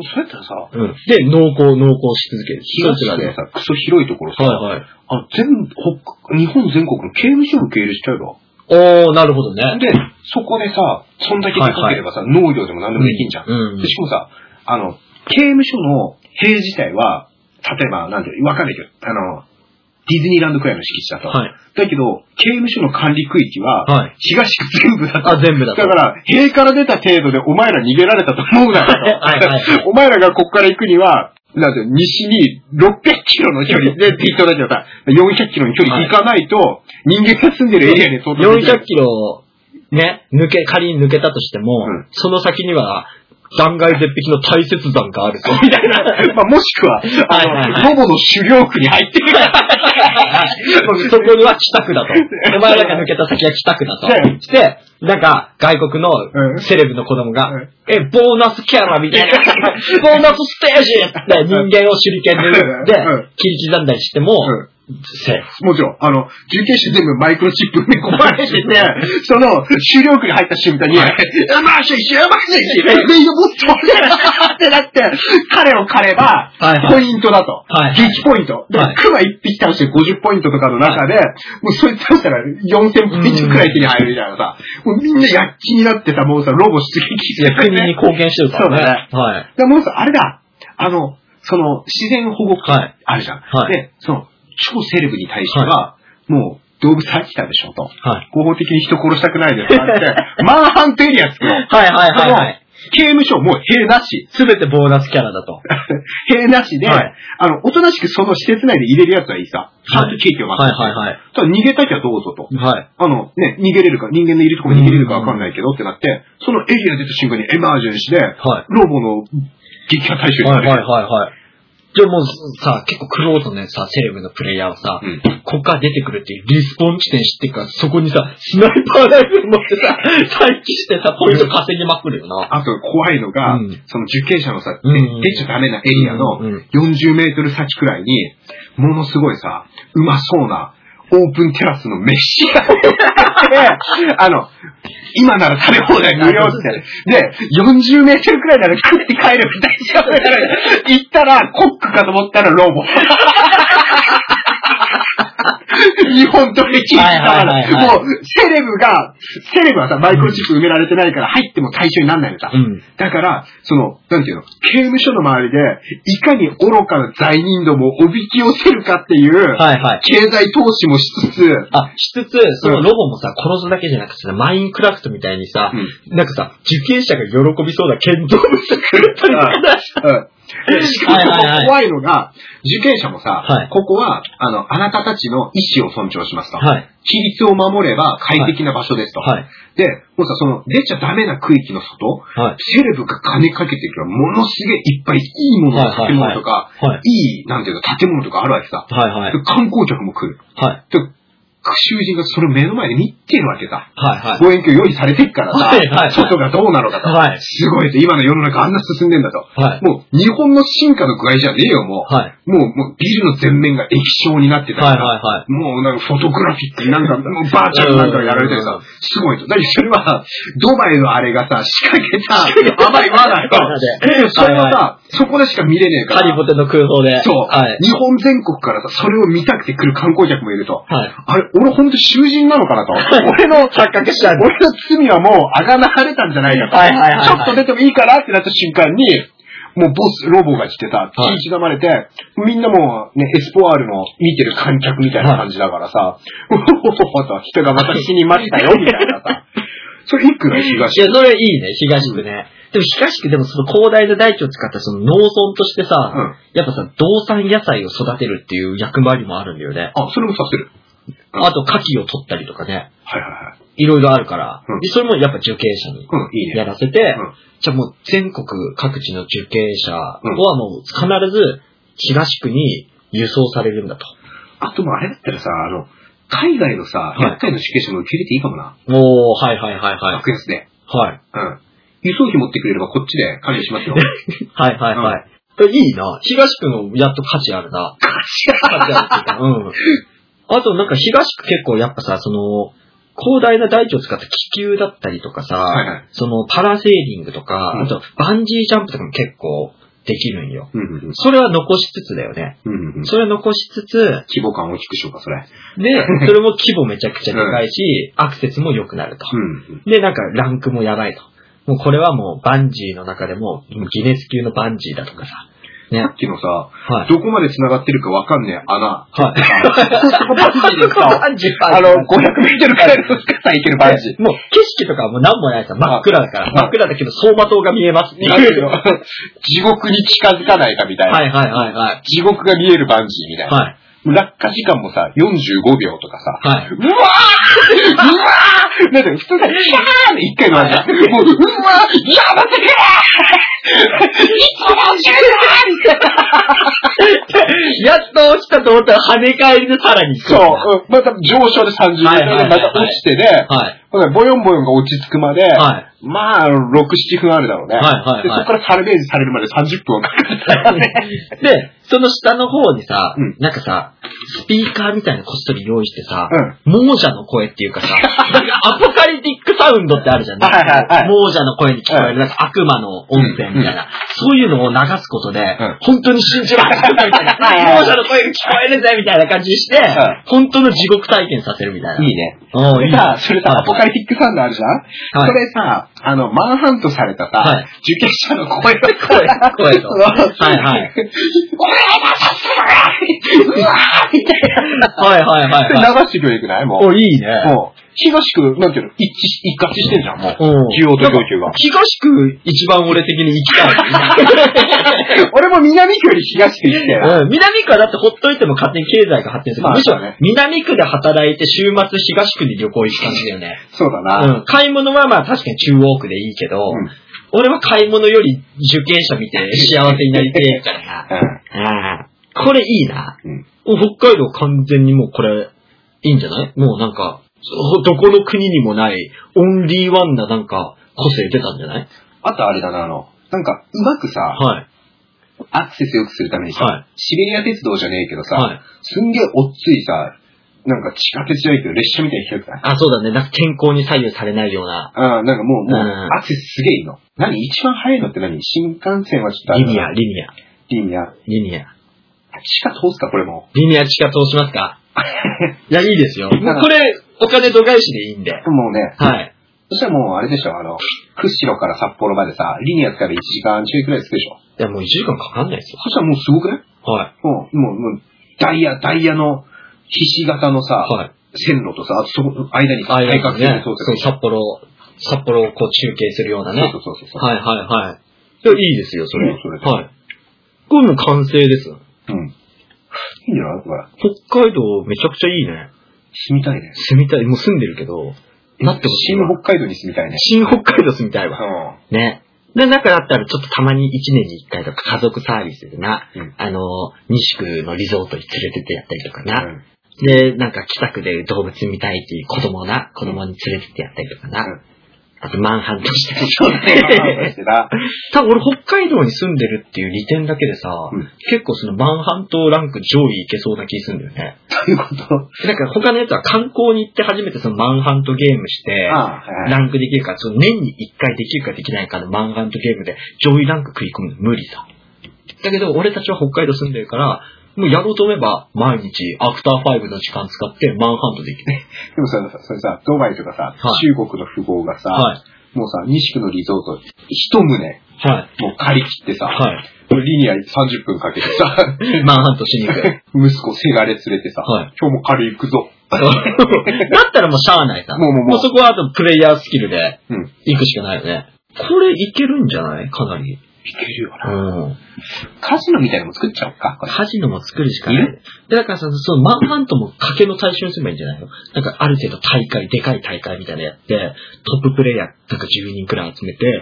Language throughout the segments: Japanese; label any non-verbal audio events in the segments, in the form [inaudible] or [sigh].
そうやったらさ、うん。で、濃厚、濃厚し続ける。東一つがね。のさ、クソ広いところさ、はいはい。あ全北日本全国の刑務所を受け入れしちゃえば。おー、なるほどね。で、そこでさ、そんだけでかければさ、農業でも何でもできんじゃん。うん。でしかもさ、あの、刑務所の塀自体は、例えば、なんていう、わかんないけど、あの、ディズニーランドくらいの敷地だと。はい。だけど、刑務所の管理区域は、はい。東区全部だと。あ、全部だと。だから、塀から出た程度でお前ら逃げられたと思うなよと。[laughs] はいはいはい [laughs] お前らがここから行くには、なん西に600キロの距離で、適当だけどさ、400キロの距離行かないと、人間が住んでるエリアに到達できない400キロ、ね、抜け、仮に抜けたとしても、うんその先には、断崖絶壁の大雪山があるぞ、みたいな。[laughs] まあ、もしくは、あの、はいはいはいロボの狩猟区に入ってる。[laughs] そこには北区だと。[laughs] お前らが抜けた先は北区だとはい。して、なんか、外国のうんセレブの子供が、うんえ、ボーナスキャラみたいな、ボーナスステージって人間を手裏剣で撃ってうん、切り刻んだりしても。もちろん、あの、受刑者全部マイクロチップ埋め込まれてて、その、狩猟区に入った瞬間に、はい。やばいし、やばいし、レイドボストってなって、彼を狩ればはいはい、ポイントだと。はい激ポイント。ではい、クマ一匹倒して50ポイントとかの中で、もうそいつ倒したら4000ポイントくらい手に入るみたいなさ、もうみんな躍起になってさ、もうさ、ロボ出撃いや、国に貢献してるからね。そうだね。はい。でもうさ、あれだ、あの、その、自然保護区はい。あるじゃん。はい。で、その、超セレブに対しては、もう、動物飽きたでしょと。はい。合法的に人殺したくないですからって、[laughs] マンハントエリア作ろう。はいはいはいはい。刑務所もう塀なし。すべてボーナスキャラだと。[laughs] 塀なしで、はいあの、おとなしくその施設内で入れるやつはいいさ。ちゃんとケーキを待はいって。はいはい。ただ逃げたきゃどうぞと。はい。あの、ね、逃げれるか、人間のいるところに逃げれるかわかんないけどってなって、そのエリア出た瞬間にエマージェンシーで、はい。ロボの撃破対象にはいはいなる。はいはい。じゃあもうさ、結構クローズのさ、セレブのプレイヤーはさ、うん。こっから出てくるっていうリスポン地点知ってるから、そこにさ、スナイパーライフル持ってさ、待機してさ、ポイント稼ぎまくるよな。あと怖いのが、うん。その受刑者のさ、うん。出ちゃダメなエリアのうん。うん。40メートル先くらいに、ものすごいさ、うまそうな、オープンテラスの飯が置いてあ、の、今なら食べ放題無料って。で、40メートルくらいなら食って帰るみたいな。行ったら、コックかと思ったらロボ。[laughs] 日本と歴史だから、もう、セレブが、セレブはさ、マイクロチップ埋められてないから入っても対象にならないのさ。うん。だから、その、なんていうの、刑務所の周りで、いかに愚かな罪人どもをおびき寄せるかっていう、はいはい。経済投資もしつつ、あ、しつつ、そのロボもさ、殺すだけじゃなくてさ、マインクラフトみたいにさ、なんかさ、受刑者が喜びそうな建造物作ったりとかさうん。しかも怖いのが、受刑者もさ、はいここは、あの、あなたたちの意思を尊重しますと。はい。規律を守れば快適な場所ですと。はい。で、もうさ、その、出ちゃダメな区域の外、はい。セレブが金かけてるから、ものすげえいっぱいいいものの建物とか、はい。いい、なんていうの、建物とかあるわけさ。はいはい。で観光客も来る。はい。で、囚人がそれを目の前で見てるわけさ。はいはい。望遠鏡用意されてっからさ、はいはい外がどうなのかと。はいすごいと、今の世の中あんな進んでんだと。はい。もう、日本の進化の具合じゃねえよ、もう。はい。もう、もう、ビルの全面が液晶になってたりはいさ、はいはい。もうなんかフォトグラフィックになんか、もうバーチャルなんかやられてうんさ、すごいと。だけどそれは、ドバイのあれがさ、仕掛けた、あまりまだと。それはさ、そこでしか見れねえから。ハリボテの空想で。そう、はい。日本全国からさ、それを見たくて来る観光客もいると。はい。あれ、俺ほんと囚人なのかなと。[laughs] 俺の、錯覚しちゃう。俺の罪はもうあがなわれたんじゃないかと。はいはいはいはいちょっと出てもいいかなってなった瞬間に、もうボス、ロボが来てさ、はい気刻まれて、みんなもうね、エスポワールの見てる観客みたいな感じだからさ、うほほほと人がまた死にましたよ、みたいなさ。[laughs] それいくらい東？いや、それいいね、東区ね。でも東区でもその広大な大地を使ったその農村としてさ、うん。やっぱさ、動産野菜を育てるっていう役割もあるんだよね。あ、それもさせる。うんあと、牡蠣を取ったりとかね。はいはいはい。いろいろあるから。うんで、それもやっぱ受刑者にうん、いいね。やらせて、うんじゃあもう全国各地の受刑者はもう必ず東区に輸送されるんだと。あともうあれだったらさ、あの、海外のさ、い厄介な受刑者も受け入れていいかもな。おー、はいはいはいはい。格安で。はい。うん。輸送費持ってくれればこっちで管理しますよ。[laughs] はいはいはい。いいな。東区のやっと価値あるな。価値あるっていうか。うん。あとなんか東区結構やっぱさ、その、広大な大地を使った気球だったりとかさ、はいはいそのパラセーリングとか、うんあとバンジージャンプとかも結構できるんよ。うんうんうんそれは残しつつだよね。うんうんうんそれは残しつつ、規模感大きくしようか、それ。で、[laughs] それも規模めちゃくちゃでかいし、アクセスも良くなると。うんうん。で、なんかランクもやばいと。もうこれはもうバンジーの中でもギネス級のバンジーだとかさ。ね。さっきのさ、はい。どこまで繋がってるかわかんねえ穴。はい。バンジーあの、500メートルくらいの深さいけるバンジー。もう景色とかはもう何もないさ。真っ暗だから。はい真っ暗だけど走馬灯が見えます [laughs] 地獄に近づかないかみたいな。はいはいはいはい。地獄が見えるバンジーみたいな。はい。落下時間もさ、45秒とかさ、はい。うわーうわーなんか普通さ、キャーって一回のあるじゃん。もう、うわーやめてくれーいつも10だやっと起きたと思ったら跳ね返りでさらに。そう、うんまた上昇で30秒でまた落ちてで、はい。ボヨンボヨンが落ち着くまで、はい。まあ、6、7分あるだろうね。はいはいはいでそこからサルベージされるまで30分はかかるからね。[laughs] で、その下の方にさ、うんなんかさ、スピーカーみたいなこっそり用意してさ、うん。亡者の声っていうかさ、[laughs] アポカリティックサウンドってあるじゃん。はいはいはい。亡者の声に聞こえる、なんか悪魔の音声みたいな、そういうのを流すことで、ん。本当に信じられるみたいな、はいはいはい。亡者の声が聞こえるぜみたいな感じにして、ん。本当の地獄体験させるみたいな。いいね。おーいい。でさ、それさ、アポカリティックサウンドあるじゃん？はい。それさ、あの、マンハントされたさ、はい。受験者の声の声声と。[laughs] はいはい。お願いださすがうわーみたいな。はいはいはい。流してくれるくない？もう。お、いいね。もう、東区、なんていうの、一致し、一括してんじゃん、もう。うん需要と供給が。東区一番俺的に [laughs] 行きたい。俺も南区より東区行ってよ。うん、南区はだってほっといても勝手に経済が発展する。まあむしろね南区で働いて週末東区に旅行行く感じだよね。そうだな。うん。買い物はまあ確かに中央区でいいけど、うん俺は買い物より受験者見て幸せになりてえからな。うん。これいいな。うんお北海道完全にもうこれ、いいんじゃない？もうなんか、そどこの国にもない、オンリーワンななんか、個性出たんじゃない？あとあれだな、あの、なんか、うまくさ、はい。アクセス良くするためにさ、はいシベリア鉄道じゃねえけどさ、はい。すんげえおっついさ、なんか地下鉄じゃないけど列車みたいに開くないあ、そうだね。なんか天候に左右されないような。あなんかもう、もう、うんアクセスすげえいいの。何？一番早いのって何？新幹線はちょっとあれだなリニア、リニア、リニア。リニア。地下通すか、これも。リニア地下通しますか？[laughs] いや、いいですよ。これ、お金度外視でいいんで。もうね、はい。そしたらもうあれでしょ、あの、釧路から札幌までさ、リニア使えば1時間ちょいくらいつくでしょ。いや、もう1時間かかんないですよ。そしたらもうすごくない？はい。もう、もう、もう、ダイヤ、ダイヤの、ひし形のさ、はい。線路とさ、あとそこ、間にさ、対角線で通そう、札幌、札幌をこう中継するようなね。そうそうそうそう。はいはいはい。いや、いいですよ、それ。いいよそれではい。これもう完成です。うん。いいんじゃない？これ。北海道めちゃくちゃいいね。住みたいね。住みたい。もう住んでるけど、なってほしい新わ。北海道に住みたいね。新北海道住みたいわ。うね。で、中だったらちょっとたまに1年に1回とか家族サービスでな、うんあの、西区のリゾートに連れてってやったりとかな。ん。で、なんか北区で動物見たいっていう子供をな、子供に連れてってやったりとかな。うんあと、マンハントして。そうだね。してた。多分俺北海道に住んでるっていう利点だけでさ、うん結構そのマンハントランク上位いけそうな気するんだよね。どういうこと？なんか他のやつは観光に行って初めてそのマンハントゲームして、ああ、はいはい。ランクできるか、その年に1回できるかできないかのマンハントゲームで上位ランク食い込むの無理さ。だけど俺たちは北海道住んでるから、もうやろうと思えば毎日アクター5の時間使ってマンハントできる。でもさ、それさ、ドバイとかさ、はい中国の富豪がさ、はい。もうさ、西区のリゾート、一棟、もはい。う借り切ってさ、はい。リニア30分かけてさ、[laughs] マンハントしに行く。息子せがれ連れてさ、はい今日も借り行くぞ。だったらもうしゃあないさ。もうもうもうもうそこはあとプレイヤースキルでうん。行くしかないよね。これいけるんじゃない？かなり。いけるような。ん。カジノみたいなのも作っちゃおうか。カジノも作るしかない。でだからさ、そのマンハントも賭けの対象にすればいいんじゃないの？なんかある程度大会、でかい大会みたいなのやって、トッププレイヤーなんか10人くらい集めて、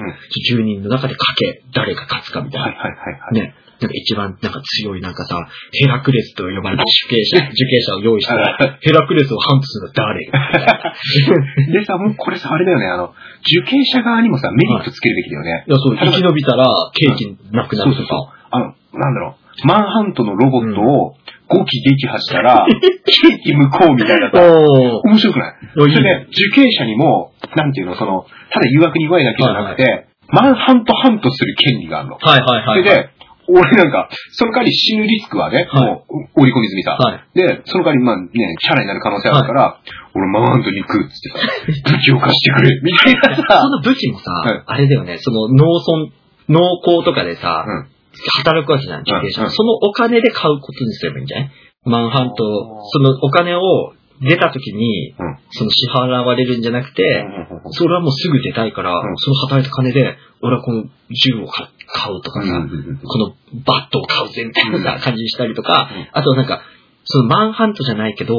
10人の中で賭け、誰が勝つかみたいな。はいはいはいはい。ね。なんか一番なんか強いなんかさ、ヘラクレスと呼ばれた受刑者、[laughs] 受刑者を用意しては、[laughs] ヘラクレスをハントするのは誰 [laughs] でさ、もうこれさ、あれだよね、あの、受刑者側にもさ、メリットつけるべきだよね。いや、そう、生き延びたら、ケーキなくなるとそうそうそうか。。あの、なんだろう、マンハントのロボットを、5機撃破したら、ケーキ向こうみたいなさ、おー。面白くないそれで、受刑者にも、なんていうの、その、ただ誘惑に弱いだけじゃなくて、マンハントハントする権利があるの。はいはいはい。それで、俺なんか、その代わり死ぬリスクはね、はい。もう、織り込み済みさ。はい。で、その代わり、まあね、シャラになる可能性あるから、俺マンハントに行くっつってさ、武器を貸してくれ、みたいなそさ。の武器もさ、はい。あれだよね、その農村、農耕とかでさ、うん。働くわけじゃん、受刑者、うんうん。そのお金で買うことにすればいいんじゃない？マンハントそのお金を出た時に、うん。その支払われるんじゃなくて、それはもうすぐ出たいから、うん。その働いた金で、俺はこの銃を買買うとかさ、うんこのバットを買うぜみたいな感じにしたりとか、うん。あとなんか、そのマンハントじゃないけど、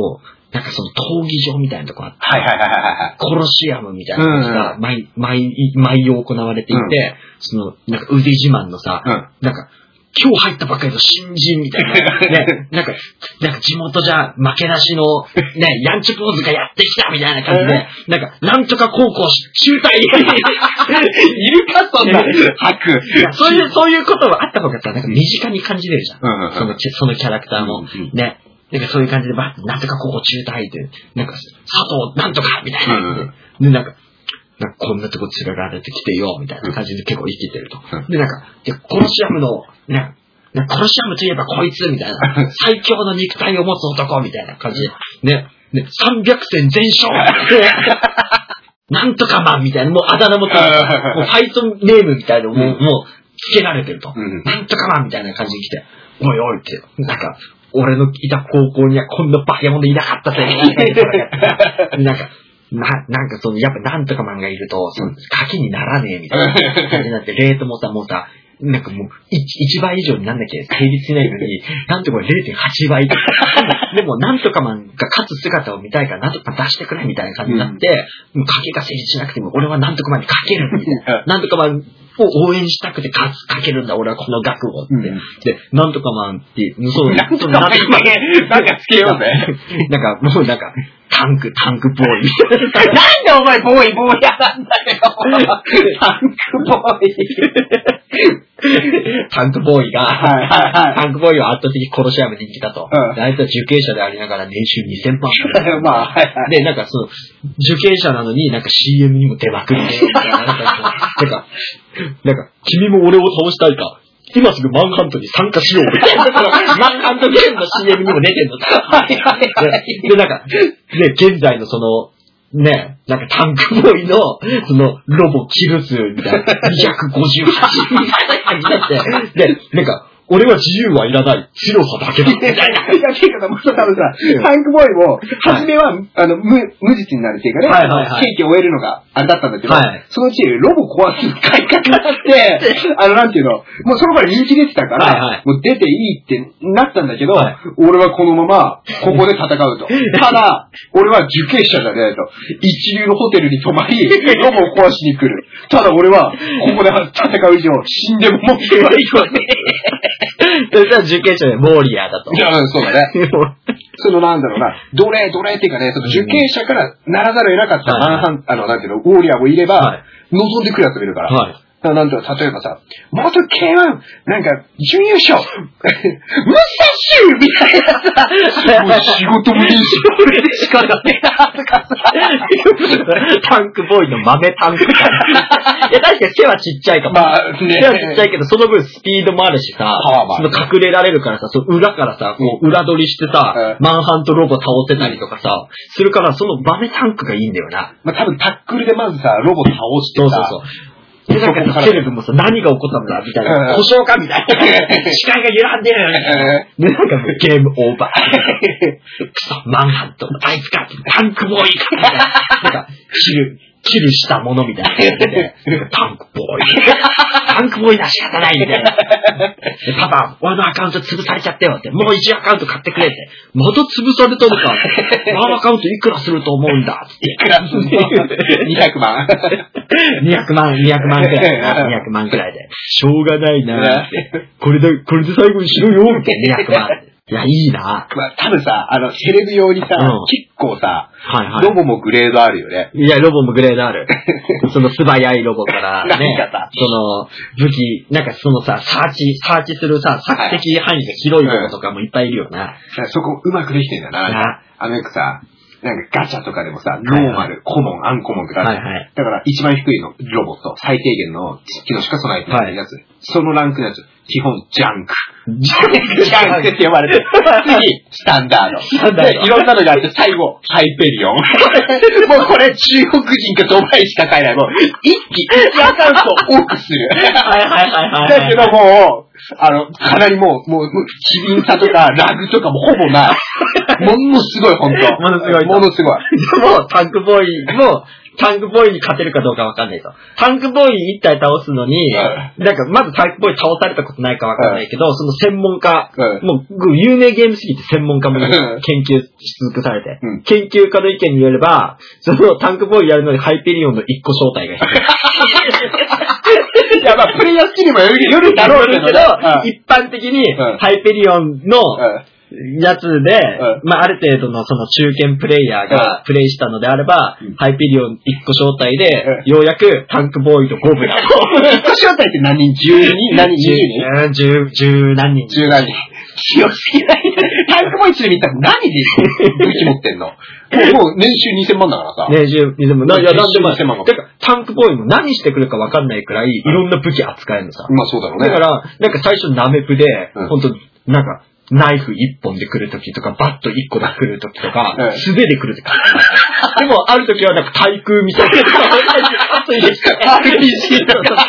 なんかその闘技場みたいなとこあって、はいはいはいはいはい。コロシアムみたいなのが毎、毎、毎夜行われていて、その、なんか腕自慢のさ、うん。なんか、今日入ったばっかりの新人みたいな、[laughs] ね、なんか、なんか地元じゃ負けなしの、ね、[laughs] ヤンチポーズがやってきたみたいな感じで、なんか、なんとか高校中退いるか、そんな、吐く。そういう、そういうことはあった方がさ、なんか身近に感じれるじゃん。うんうんうんその、そのキャラクターも。ね。なんかそういう感じで、ばなんとか高校中退って、なんか、佐藤なんとかみたいな。うんうんで、なんか、なんかこんなとこ連れられてきてよ、みたいな感じで結構生きてると。うんで、なんか、で、コロシアムの、ね、ねコロシアムといえばこいつ、みたいな。最強の肉体を持つ男、みたいな感じで。ね、ね、300戦全勝で [laughs] なんとかマンみたいな、もうあだ名もついてもうファイトネームみたいなのも、うんもう、つけられてると。うんなんとかマンみたいな感じに来て、おいおいって、なんか、俺のいた高校にはこんなバケモンでいなかったぜ、みたいな [laughs] なんか、な、なんかその、やっぱなんとかマンがいると、その、賭けにならねえみたいな感じになって、[laughs] レートもさ、もうさ、なんかもう、1, 倍以上になんなきゃ成立しないのに、なんとか0.8倍とか。[laughs] でも、なんとかマンが勝つ姿を見たいから、なんとか出してくれみたいな感じになって、もう賭けが成立しなくても、俺はなんとかマンにかけるみたいな。なんとかマンを応援したくて勝つ、かけるんだ、俺はこの額をって。うんで、なんとかマンってそう、なんとかマンなんかつけようぜ。[laughs] なんか、もうなんか、タンク、タンクボーイな。[laughs] なんでお前ボーイボーイやなんだよ。タンクボーイ。タンクボーイが、はいはいはいタンクボーイは圧倒的に殺し屋まで人気だと。うんであいつは受刑者でありながら年収2000万。まあ、はいはい。で、なんかその、受刑者なのになんか CM にも出まくりで、みたいななんか、なんか、なんか、君も俺を倒したいか。今すぐマンハントに参加しようみたいな。マンハントゲームの CM にも出てんのさ。はいはいはいで、でなんか、ね、現在のその、ね、なんかタンクボーイの、その、ロボキル数みたいな、258みたいな感じになって、[laughs] で、なんか、俺は自由はいらない、強さだけだ、いな。いや、ていもうさ、多分さ、うんタンクボーイも、初めは、あの、無、無実になるっていうかね、はいはいはい刑期を終えるのが、あれだったんだけど、はいそのうち、ロボ壊す買い方って、あの、なんていうの、もうそのから人気出てたから、はいはいもう出ていいってなったんだけど、はい俺はこのまま、ここで戦うと。[laughs] ただ、俺は受刑者じゃねえと。一流のホテルに泊まり、ロボを壊しに来る。ただ俺は、ここで戦う以上、死んでも文句言わない [laughs] よね。[laughs] そしたら受刑者でモーリアだとい。や、そうだね。[laughs] そのなんだろうな、奴隷、奴隷っていうかね、その受刑者からならざるを得なかったはいマンハン、あの、なんていうの、ウォーリアーもいれば、はい望んでくるやつもいるから。はい。だからなんていうの、例えばさ、元 K1、なんか、準優勝、ムサシュみたいなさ、もう仕事もいいし、これでしかダメだとかさ、タンクボーイの豆タンクか。[laughs] いや、確かに背はちっちゃいかも。まあね背はちっちゃいけど、その分スピードもあるしさ、あまあその隠れられるからさ、その裏からさ、こう裏取りしてさ、うマンハントロボ倒せたりとかさ、するから、その豆タンクがいいんだよな。まあ多分タックルでまずさ、ロボ倒してさ、そうそうそう。で、なんかさ、セレブもさ、何が起こったんだみたいうんな。故障かみたいな。視界が揺らんでるみたいな。で、なんかもうゲームオーバー。クソ、マンハント、あいつか、タンクボーイか、な。なんか、キル、キルしたものみたいな感じで、タンクボーイ。タンクボーイだ仕方ないみたいな。でパパ、俺のアカウント潰されちゃったよって、もう1アカウント買ってくれって。また潰されたのか。ワンアカウントいくらすると思うんだって。いくらすんの ?200 万。200万、200万くらいだな。[laughs] 200万くらいで。しょうがないなって。これで、これで最後にしろよみたいな。200万。いや、いいな。まあ、多分さ、あの、テレビ用にさ、うん結構さ、はいはい。ロボもグレードあるよね。いや、ロボもグレードある。[laughs] その素早いロボからなんねかさ、その武器、なんかそのさ、サーチ、サーチするさ、索敵範囲が広いロボとかもいっぱいいるよな。そこうまくできてんだよな。なんか、あのよくさ、なんかガチャとかでもさ、ノーマル、コモン、アンコモンとかある、はいはい。だから一番低いのロボット、最低限の機能しか備えてないやつ。そのランクのやつ、基本ジャンク。ジャンクって呼ばれて、[laughs] 次、スタンダード。スタンダードで、いろんなのがあって、最後、ハイペリオン。[laughs] もうこれ中国人かドバイしか買えない。もう、一気、一アカウント多くする。はいはいはいはい。だけどもう、あの、かなりもう、もう、機敏さとか、[laughs] ラグとかもほぼない。ものすごい、本当ものすごいものすごい。でも、タンクボーイも、タンクボーイに勝てるかどうかわかんないと。タンクボーイ一体倒すのに、なんか、まずタンクボーイ倒されたことないかわかんないけど、その専門家、うんもう、有名ゲームすぎて専門家も研ん究し尽くされて、うん。研究家の意見によれば、そのタンクボーイやるのにハイペリオンの一個正体が必要。[laughs] いや、まあ、プレイヤー好きにもよるだろうけどね、一般的にうんハイペリオンのうんやつで、うまあ、ある程度のその中堅プレイヤーがプレイしたのであれば、うんハイペリオン1個招待で、うようやくタンクボーイとゴブラを。一個招待って何人 ?12? 何人 ?20 人？十、十何人。十何人。強すぎない。タンクボーイチで見たら何で武器持ってんの？[laughs] もう、もう年収2000万だからさ。ね、十、でも、な、いや、なんでもない。千万がだから、タンクボーイも何してくるかわかんないくらい、いろんな武器扱えるのさ。まあそうだろうね。だから、なんか最初ナメプでうん、本当なんか、ナイフ一本で来るときとか、バット一個で来るときとかうん、素手で来るとき。でも、あるときはなんか対空ミサイルとか、ついてきて RPG とか。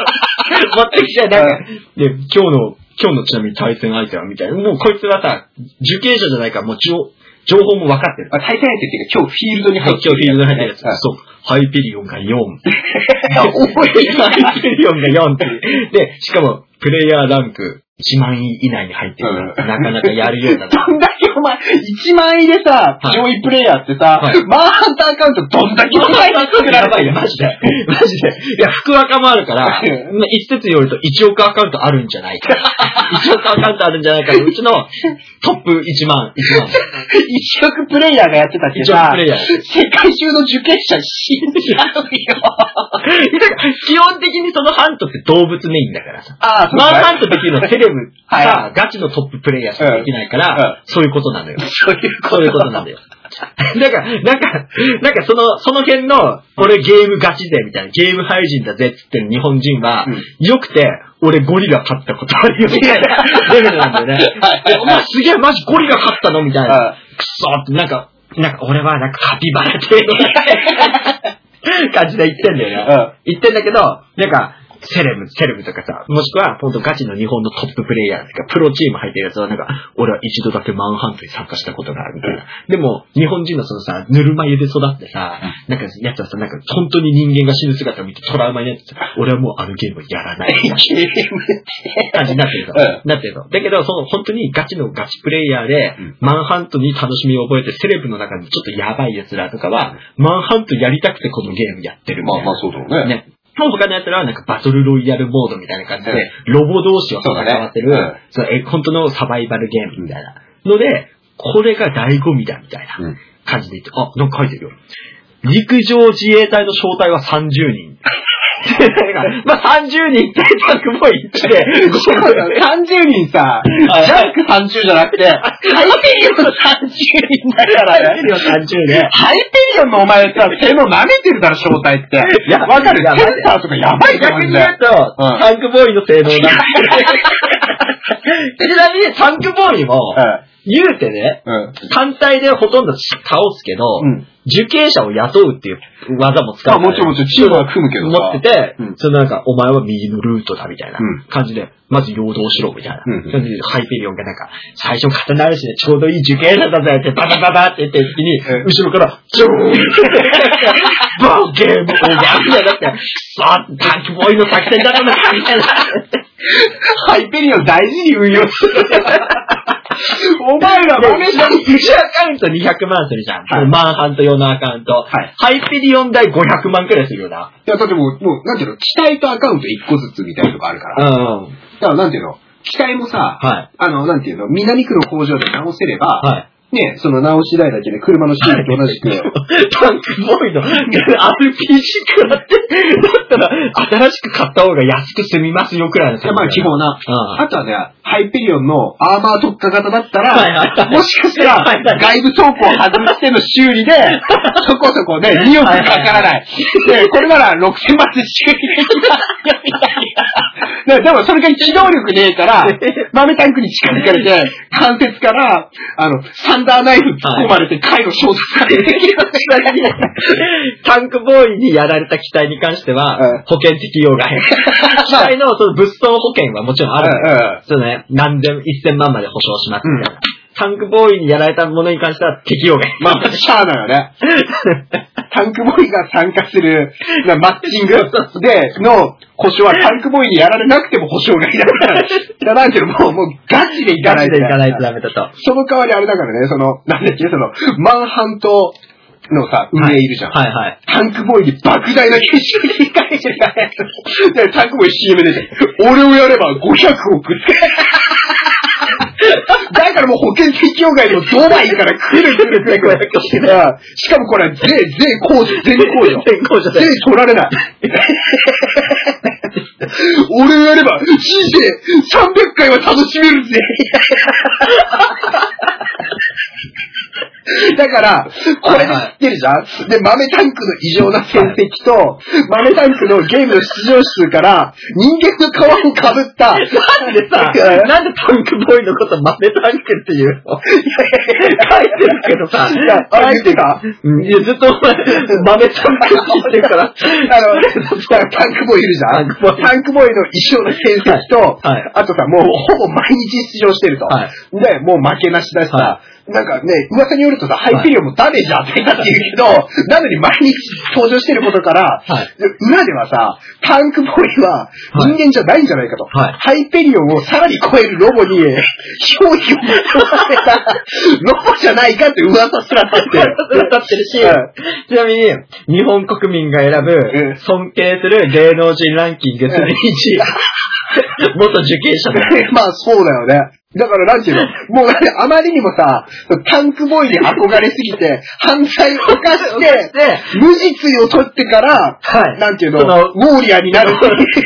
持ってきて、なんか、で、今日の、今日のちなみに対戦相手はみたいな。もうこいつはさ、受刑者じゃないから、もう情情報も分かってる。あ、大会相手っていうか今日フィールドに入って今日フィールドに入ってるやつ。はいそう。ハイペリオンが4。[laughs] 多いハイペリオンが4っていう。で、しかも、プレイヤーランク1万位以内に入ってるから、なかなかやるような。どんだけお前、1万位でさ、はい上位プレイヤーってさ、はいマンハンターアカウントどんだけ使い作らやばいよ、マジで。マジで。いや、福若もあるから、う一説によると1億アカウントあるんじゃないか。[laughs] 1億アカウントあるんじゃないか。うちのトップ1万、1万。1億プレイヤーがやってたって1さ億プレイヤー。世界中の受験者死んじゃうよ。基本的にそのハントって動物メインだからさ。ああ、マンハントできるのはテレブはいさ、ガチのトッププレイヤーしかできないから、そういうことなのよ。そういうそういうことなんだよ。だから、なんか、なんかその、その辺の、俺ゲームガチ勢みたいな、ゲーム廃人だぜって言ってる日本人は、うんよくて、俺ゴリラ勝ったことあるよみたいなレベルなんだよね。[laughs] お前すげえマジゴリラ勝ったのみたいな。はくそーって、なんか、なんか俺はなんかカピバラ系の [laughs] 感じで言ってんだよね。うん言ってんだけど、なんか、セレブ、セレブとかさ、もしくは、ほんとガチの日本のトッププレイヤーとか、プロチーム入ってるやつは、なんか、俺は一度だけマンハントに参加したことがあるみたいな。でも、日本人のそのさ、ぬるま湯で育ってさ、なんか、やつはさ、なんか、本当に人間が死ぬ姿を見てトラウマになってさ、俺はもうあのゲームをやらない。[laughs] ゲーム感じになってると。うんなってると。だけど、その本当にガチのガチプレイヤーで、うんマンハントに楽しみを覚えて、セレブの中でちょっとやばい奴らとかは、マンハントやりたくてこのゲームやってるみたいな。まあまあそうだろうね。ね。もう他の奴らはなんかバトルロイヤルモードみたいな感じで、うん。ロボ同士を戦わせる、そうだねえ本当のサバイバルゲームみたいな。ので、これが醍醐味だみたいなうん。感じで言って、あ、なんか書いてるよ。陸上自衛隊の小隊は30人。[laughs] まあ30人ってタンクボーイ1で、30人さ、ジャンク30じゃなくて、ハイペリオンの30人だからね。30で。ハイペリオンのお前さ、性能舐めてるだろ、小隊って。いやわかる。やセンターとかやばいから逆に言うと、うん。タンクボーイの性能なんだ。[laughs] ちなみにタンクボーイも、言うてね、うん。うん。単体でほとんど倒すけど、うん受刑者を雇うっていう技も使うあ、もちろんもちろん、チームは組むけどさ。持ってて、うんそのなんか、お前は右のルートだみたいなうん感じで、まず陽動しろみたいな。うんうんそれでハイペリオンがなんか、最初刀るしでちょうどいい受刑者だぜって、ババババって言ってる時に、うん後ろから、ジョーンバーゲームオーバーみたいになって、くそータンクボーイの作戦だったのかみたいな。ハイペリオン大事に運用する。お前らで、真似した1アカウント200万するじゃん。はいマンハント用のアカウント。はいハイペリオン代500万くらいするよな。いや、だってもう、もう、なんていうの、機体とアカウント1個ずつみたいなとこあるから。だうん。から、なんていうの、機体もさ、はい。あの、なんていうの、南区の工場で直せれば、はい。ね、その直し代だけで車の修理と同じく、タンクボーイの RPG 食らって、だったら新しく買った方が安く済みますよくらいのいやまあ基本な。うん。あとはね、ハイペリオンのアーマー特化型だったら、はいはいはい。もしかしたらはいはい。外部走行を外しての修理で、[laughs] そこそこね、2億かからない。で、これなら6000万で修理できますよ、みたいな。ででもそれが機動力ねえから、[laughs] 豆タンクに近づかれて、[laughs] 関節から、あの、サンダーナイフ突っ込まれて、回路衝突されて、[laughs] タンクボーイにやられた機体に関しては、うん保険適用外。機体のその物損保険はもちろんあるんだよ。うそうね、何千、一千万まで保証しますみたいな。タンクボーイにやられたものに関しては適用外。まあ、しゃあないよね。[laughs] タンクボーイが参加する、なマッチングでの保証はタンクボーイにやられなくても保証がいらない。いらないけど、もう、もうガチでいかガないとチでいかないとダメだと。その代わりあれだからね、その、なんだっけ、その、マンハントのさ、運営いるじゃん。はいはい。タンクボーイに莫大な研修に返してたやつ。で、タンクボーイ CM 出て、俺をやれば500億。だからもう保険適用外でもドバイから来る来る来る来る。しかもこれ税、税控除、税控除。全工場で。税取られない。俺をやれば人生300回は楽しめるぜ。[laughs] だから、これで知ってるじゃん、で、豆タンクの異常な戦績と、豆タンクのゲームの出場数から、人間の皮を被った、なんでさ、なんでタンクボーイのこと豆タンクっていうの？書いてるけどさ、あれ言ってたうんいや、ずっと豆タンクって言ってるから。あの、タンクボーイいるじゃん？タンクボーイ。タンクボーイの異常な戦績と、はい。はい。あとさ、もうほぼ毎日出場してると。はい。で、もう負けなしだしさ、はなんかね、噂によるとさ、ハイペリオンもダメじゃんって言ったって言うけど、なのに毎日登場してることから、はい。裏ではさ、タンクボーイは人間じゃないんじゃないかと。はい。ハイペリオンをさらに超えるロボに、勝負を求めた。[laughs] ロボじゃないかって噂すら立って。る。立ってるし、ちなみに、日本国民が選うん。ぶ、尊敬する芸能人ランキング3位、[laughs] 元受刑者だ。[laughs] まあそうだよね。だからなんていうの、[laughs] もうだってあまりにもさ、タンクボーイに憧れすぎて、犯罪を犯して、で、無実を取ってから、はい。なんていうの、そのウォーリアーになる。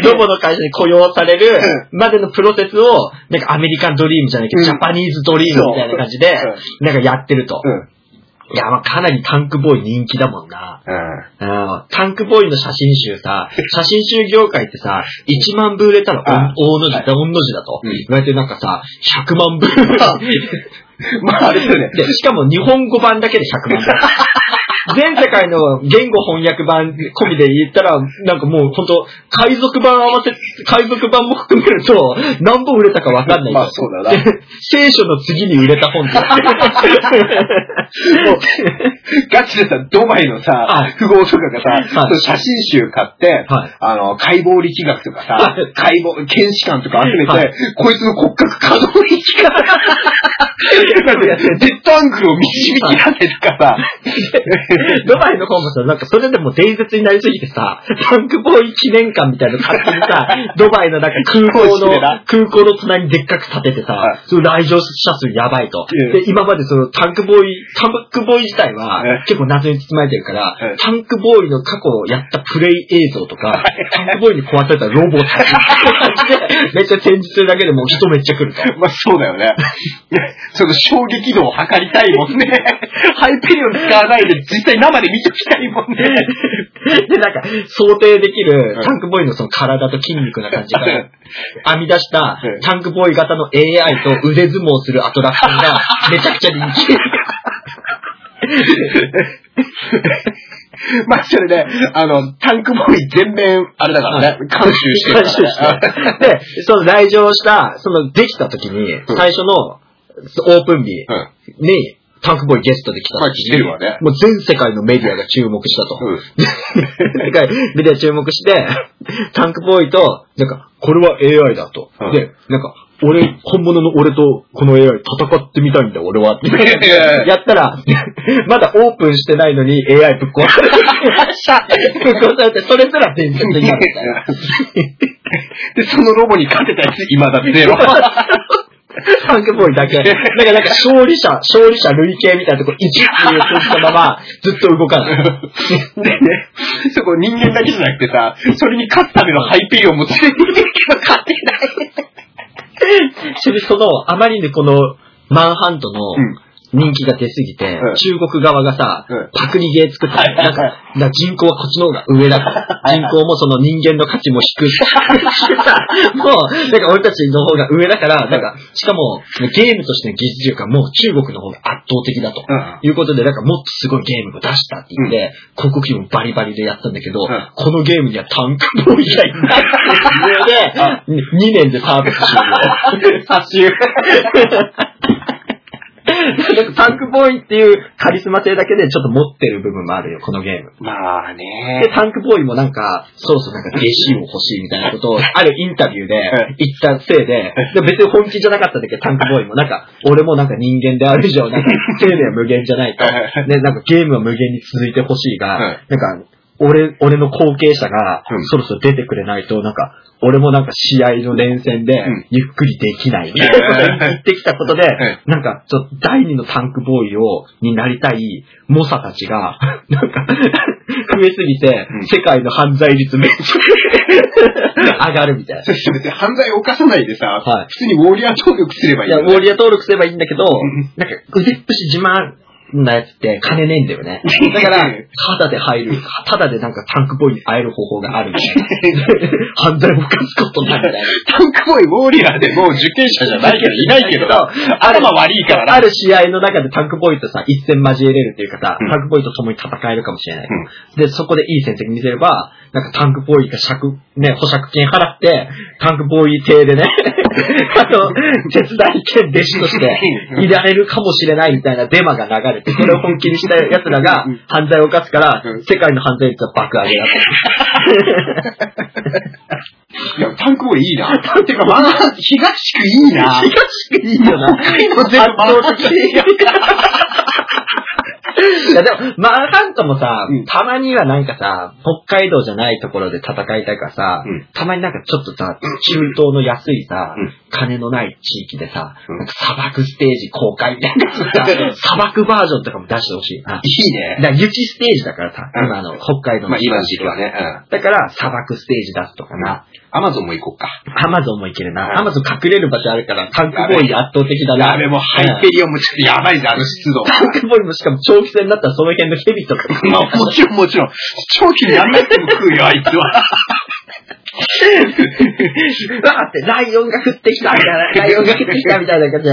ロボの会社に雇用されるまでのプロセスを、なんかアメリカンドリームじゃないけど、うんジャパニーズドリームみたいな感じで、なんかやってると。うん。いや、まあかなりタンクボーイ人気だもんな。うん。うんタンクボーイの写真集さ、[laughs] 写真集業界ってさ、1万部売れたらあ大の字、大の字だと。うん言われてなんかさ、100万部。[laughs] まああれだよね。で、しかも日本語版だけで100万部。[laughs] 全世界の言語翻訳版込みで言ったら、なんかもう本当海賊版合わせ、海賊版も含めると、何本売れたかわかんないと。まあそうだな。で聖書の次に売れた本って。ガチでさ、ドバイのさ [laughs] はい、富豪とかがさ、はい。写真集買って、はい。あの、解剖力学とかさはい、解剖、検視官とか集めて、はい。こいつの骨格可動域が、なんで、ジェットアングルを導き出せとかさ、[laughs] [laughs] ドバイの方もさ、なんかそれでも伝説になりすぎてさ、タンクボーイ記念館みたいなの勝手にさ、[laughs] ドバイのなんか空港の空港の隣にでっかく立ててさ、はいその来場者数やばいと。うんで、今までそのタンクボーイ、タンクボーイ自体はうん結構謎に包まれてるからうん、タンクボーイの過去やったプレイ映像とか、タンクボーイに壊されたロボたちで、[laughs] めっちゃ展示するだけでもう人めっちゃ来ると。まあそうだよね。その衝撃度を測りたいもんね。ハイペリオン使わないで実際生で見てきたいもんね。で、なんか、想定できるうんタンクボーイのその体と筋肉な感じからうん編み出したうんタンクボーイ型の AI と腕相撲をするアトラクションが [laughs] めちゃくちゃ人気。まあそれで、あの、タンクボーイ全面、あれだからね、監修してる監修して。で、その来場した、そのできた時に、最初のオープン日うん。にタンクボーイゲストで来たまあ時来てるわね。もう全世界のメディアが注目したと。うん。[laughs] 世界メディア注目して、タンクボーイと、なんか、これは AI だと。うんで、なんか、俺、本物の俺とこの AI 戦ってみたいんだ、俺は。[laughs] やったら、[laughs] まだオープンしてないのに AI ぶっ壊されて、ぶっ壊されて、それすら伝説になた。で、そのロボに勝てたやつ、今だゼロ。タンクボーイだけ。なんか、なんか、勝利者、勝利者累計みたいなところ、1っていう数字のまま、ずっと動かない。でね、そこ人間だけじゃなくてさ、それに勝つためのハイペイをも連れてきてるけど勝てない。[laughs] それで、その、あまりにこの、マンハントのうん人気が出すぎて、うん。中国側がさ、うん。パクリゲー作って、はいはいはい。なんか、だから人口はこっちの方が上だから、人口もその人間の価値も低い。[laughs] もう、なんか俺たちの方が上だから、なんか、しかも、ゲームとしての技術力がもう中国の方が圧倒的だと。うん。いうことで、なんかもっとすごいゲームを出したって言って、広告費もバリバリでやったんだけど、ん。このゲームにはタンクボーイがいないっていう理由で、2年でサービス終了。[laughs] 差しなんかタンクボーイっていうカリスマ性だけでちょっと持ってる部分もあるよ、このゲーム。まあで、ね。タンクボーイもなんか、そろそろなんか弟子を欲しいみたいなことを、あるインタビューで言ったせいで、で別に本気じゃなかったんだけど、タンクボーイもなんか、俺もなんか人間である以上、なんか、生命は無限じゃないと。ね、なんかゲームは無限に続いてほしいが、はいなんか、俺、俺の後継者がうん、そろそろ出てくれないと、なんか、俺もなんか試合の連戦でうん、ゆっくりできない。みたいなこと言ってきたことで、ん。なんか、ちょっと第二のタンクボーイを、になりたい猛者たちが、[laughs] なんか、増えすぎてうん、世界の犯罪率めっちゃ上がるみたいな。[laughs] 別に犯罪を犯さないでさ、はい。普通にウォーリアー登録すればいいいや、ウォーリア登録すればいいんだけどん、なんか腕っぷし自慢なやつって金ねえんだよね。だから、ただで入る、ただでなんかタンクボーイに会える方法があるみたいな。犯罪を犯すことないみたいな。タンクボーイウォーリアーでもう受験者じゃないけど、いないけど、頭悪いからな。ある試合の中でタンクボーイとさ、一戦交えれるっていう方、うんタンクボーイと共に戦えるかもしれない。で、そこでいい成績見せれば、なんかタンクボーイが借、ね、保釈金払って、タンクボーイ邸でね、[laughs] あの、手伝い兼弟子として、いられるかもしれないみたいなデマが流れて、それを本気にした奴らがうん。犯罪を犯すからうん、世界の犯罪率は爆上げだ [laughs] いや、タンクボーイいいな。てか、まあ、東区いいな。と。東区いいよな。全部圧倒。[laughs] いやでも、マンハントもさ、うんたまにはなんかさ、北海道じゃないところで戦いたいからさ、うんたまになんかちょっとさ、中東の安いさ、うん金のない地域でさ、うんなんか砂漠ステージ公開みたいなさ、[laughs] 砂漠バージョンとかも出してほしいな。いいね。だから雪ステージだからさ、うん今の北海道のまあ、今の時期はね。だから砂漠ステージ出すとかな。アマゾンも行こうか。アマゾンも行けるな。うんアマゾン隠れる場所あるから、タンクボーイ圧倒的だな。やべ、もうハイペリオンもちょっとやばいぜ、あの湿度。タンクボーイもしかも長期戦だったらその辺のヘビとか。まあ、もちろんもちろん。長期にやんなくても食うよ、あいつは。わーって、ライオンが降ってきたみたいな、[laughs] ライオンが降ってきたみたいな感じで、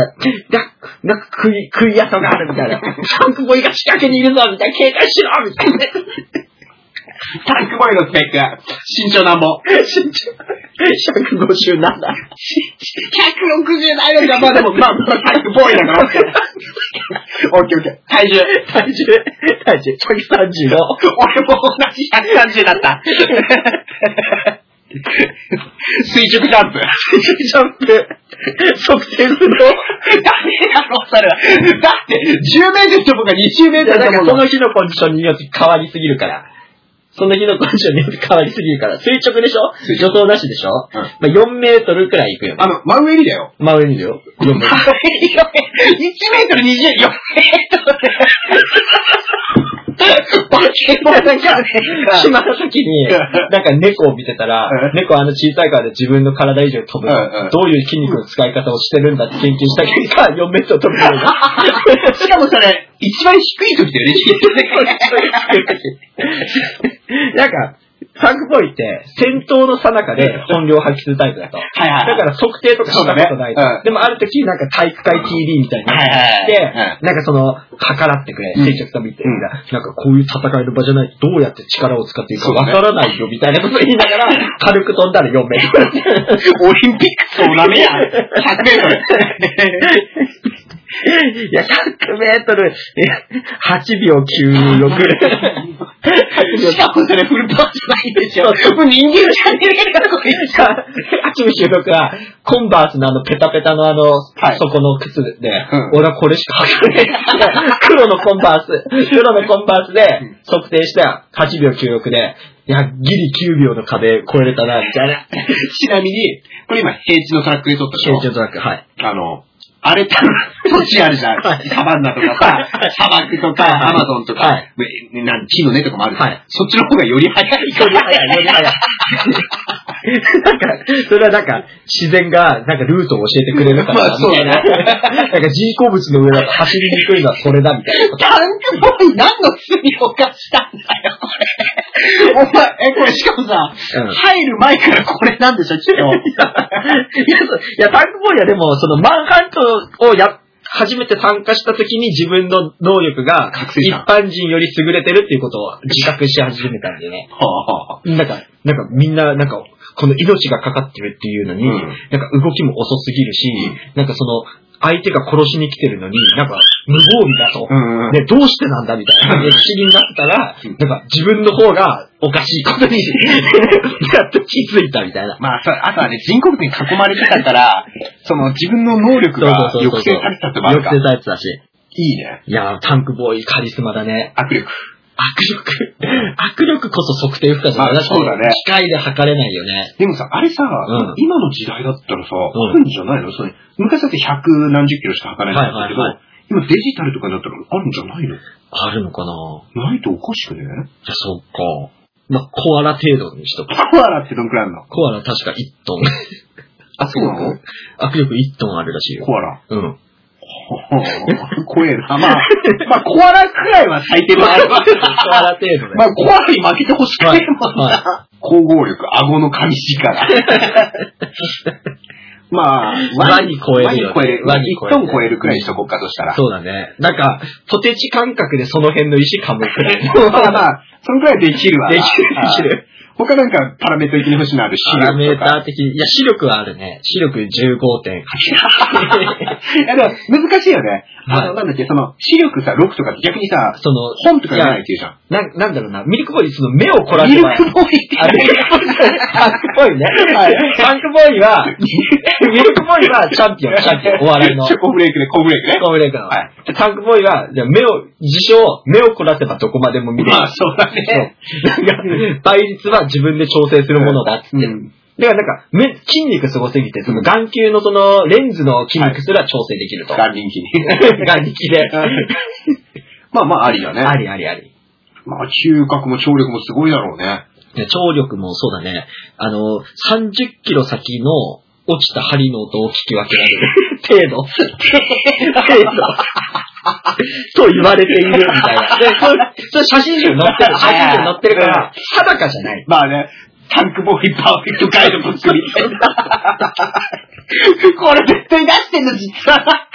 だなんか食い、食い跡があるみたいな。[laughs] タンクボーイが仕掛けにいるぞみたいな、警戒しろみたいな。タンクボーイのスペック、身長なんぼ。身長157。160ないのか、まあでも、まあ、まあタンクボーイだから。オッケーオッケー。体重。体重、体重、135。俺も同じ130だった。垂直ジャンプ。ジャンプ、測定するの。ダメだろ、それは。だって、10メートルとか20メートルだからその日のコンディションによって変わりすぎるから。その日のコンディションによって変わりすぎるから。垂直でしょ？垂助走なしでしょ、うんまあ、4メートルくらい行くよね。あの、真上にだよ。真上にいるよ。4メートル。1メートル20、4メートル。バケモン [laughs] なんかね。島の時に、なんか猫を見てたらうん、猫あの小さいからで自分の体以上に飛ぶ。うんうんどういう筋肉の使い方をしてるんだって研究した結果、[laughs] 4メートル飛ぶようになった。しかもそれ、一番低い時だよね、[laughs] [laughs] なんか、タンクボーイって、戦闘の最中で本領を発揮するタイプだと。はいはいだから測定とかしたことないと。でもある時、なんか体育会 TV みたいになって、はいはいはいなんかその、計らってくれ、うん垂直さ見て、うんなんかこういう戦いの場じゃないとどうやって力を使っていいかわからないよみたいなこと言いながら、軽く飛んだら4メートル。[laughs] オリンピックそうダメや。100メートル。[laughs] いや、100メートル、8秒96。しかもそれフルパワーじゃないんですよ。もう人間じゃねえから、これ。8秒96は、コンバースのあのペタペタのあの、はいそこの靴で、ん俺はこれしか履かない。黒のコンバース、黒のコンバースで測定した8秒96で、いや、ギリ9秒の壁超えれたな、みたいな。[laughs] ちなみに、これ今平地のトラックで撮ったでしょ？成長トラック、はい。あの、荒れた土地あるじゃん。はいサバンナとかさ、砂漠とか、アマゾンとか、なん木の根とかもあるじゃんはいそっちの方がより早い。より早い、より早い。[laughs] なんか、それはなんか、自然が、なんかルートを教えてくれるから、まあそうみたいな。なんか人工物の上だと走りにくいのはそれだ、みたいな。タンクボーイ何の罪を犯したんだよ、これ。お前、え、これしかもさ、うん入る前からこれなんでしょ、きっと。[laughs] いや、タンクボーイはでも、そのマンハントをや、初めて参加した時に自分の能力が一覚醒した。般人より優れてるっていうことを自覚し始めたんでね。はあ。なんか、なんかみんな、なんか、この命がかかってるっていうのに、うん。なんか動きも遅すぎるし、なんかその、相手が殺しに来てるのに、なんか無防備だと。うんうん。ね、どうしてなんだみたいな感じで不思議になってたら、うんなんか自分の方がおかしいことに、やっと気づいたみたいな。まあ、さあとはね、人工物に囲まれてたから、[laughs] その自分の能力が抑制されてたってもあるか。抑制されてたし。いいね。いやー、タンクボーイカリスマだね。握力。握力。握力こそ測定不可じゃないあそうだね機械で測れないよね。でもさ、あれさ、ん今の時代だったらさ、んあるんじゃないの？それ昔だって百何十キロしか測れなかったけど、はいはいは今デジタルとかになったらあるんじゃないの？あるのかなないとおかしくね？いや、そっか。まあ、コアラ程度にしとく。コアラってどんくらいあるの？コアラ確か1トン。あ、そうなの？握力1トンあるらしいよ。コアラ。うん。怖えな。まあ、まあ、コアラくらいは最低のあるわ。コアラ程度で。まあ、コアラに負けてほしくないもんな。は光合力、顎の上力。[laughs] まあ、ワニ超えるよねワニ超える。ワニ超える1トン超えるくらいにしとこうかとしたら。そうだね。なんか、ポテチ感覚でその辺の石噛むくらいの。[laughs] まあまあ、そのくらいできるわな。できる、できる。他なんかパラメータ的に欲しいのある視パラメ力とか。ーター的に。いや、視力はあるね。視力15.8。[laughs] いやでも難しいよね。あはいの、なんだっけ、その、視力さ、6とかって逆にさ、その、本とか読めないって言うじゃん。な、なんだろうな、ミルクボーイ、その目を凝らミルせば。クボーイってあ、ミルクボーイ、タンクボーイね。はいタンクボーイは、[laughs] ミルクボーイはチャンピオン、チャンピオン、お笑いの。コーブレイクね、コーブレイクね。コーブレイクの。はいでタンクボーイは、じゃあ目を、自称、目を凝らせばどこまでも見れる。まあ、そうだね。そうなんか、倍率は自分で調整するものだっつって。うんだからなんか、目、筋肉すごすぎて、その眼球のその、レンズの筋肉すら調整できると。眼輪筋に。[laughs] 眼力で。[laughs] まあまあ、ありだね。ありありあり。まあ、嗅覚も聴力もすごいだろうね。で聴力もそうだね。あの、30キロ先の落ちた針の音を聞き分けられる。[laughs] 程度。程度。[laughs] と言われているみたいな。[laughs] で、それ、それ写真集に載ってる。写真集に載ってるから、定かじゃない。まあね、タンクボーイパーフェクトガイドブックみたいな。[laughs] これ絶対出してんの実はな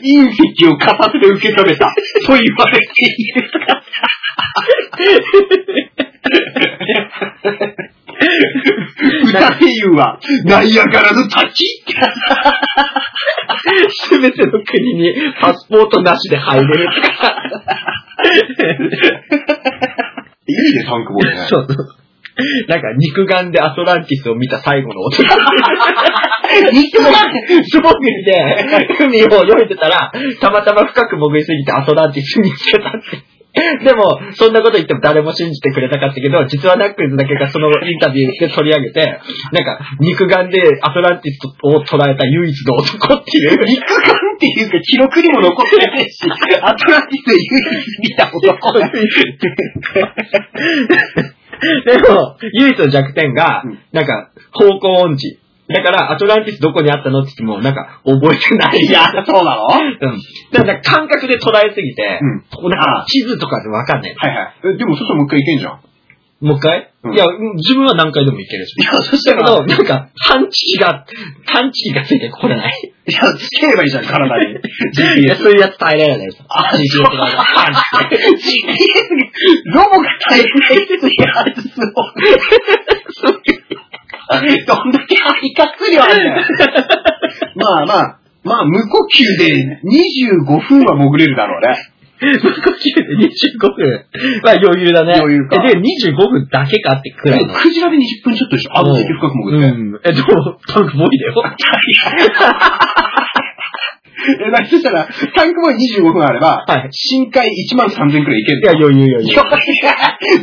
隕石を片手で受け止めたと言われている。歌で言うは、ナイアガラの滝すべての国にパスポートなしで入れるとか。いいね、タンクボーイね。そうそう。なんか肉眼でアトランティスを見た最後の音。[laughs] 肉眼素潜りで海を泳いでたら、たまたま深く潜りすぎてアトランティス見つけたって。[laughs] でも、そんなこと言っても誰も信じてくれなかったけど、実はナックルズだけがそのインタビューで取り上げて、なんか、肉眼でアトランティスを捉えた唯一の男っていう。肉眼っていうか記録にも残ってないし、[laughs] アトランティス唯一見た男だ。でも、唯一の弱点がうん、なんか、方向音痴。だから、アトランティスどこにあったのって言っても、なんか、覚えてない。いや、そうなの？はいうん。だから、感覚で捉えすぎて、うんこうなんか地図とかでわかんない。はい。えでもそしたらもう一回いけんじゃん。もう一回、うんいや、うん自分は何回でもいけるし。いや、そしただけど、なんか、探知機が、探知機がついてこれない。いや、つければいいじゃん、体に。[laughs] いや、そういうやつ耐えられないです。あ GPS が探知機。GPS、ロボが大変ですやつを。[laughs] [laughs] どんだけ肺活量あるんだよ。[laughs] まあまあ、まあ無呼吸で25分は潜れるだろうね。無呼吸で25分。まあ余裕だね。余裕かえで、25分だけかってくらいの。クジラで20分ちょっとでしょ？あの時深く潜って。うん。え、でも、タンクボーイだよ。[laughs] え、だそしたら、タンクボーイ25分あれば、はい深海1万3000くらいいけるいや、余裕余裕。いや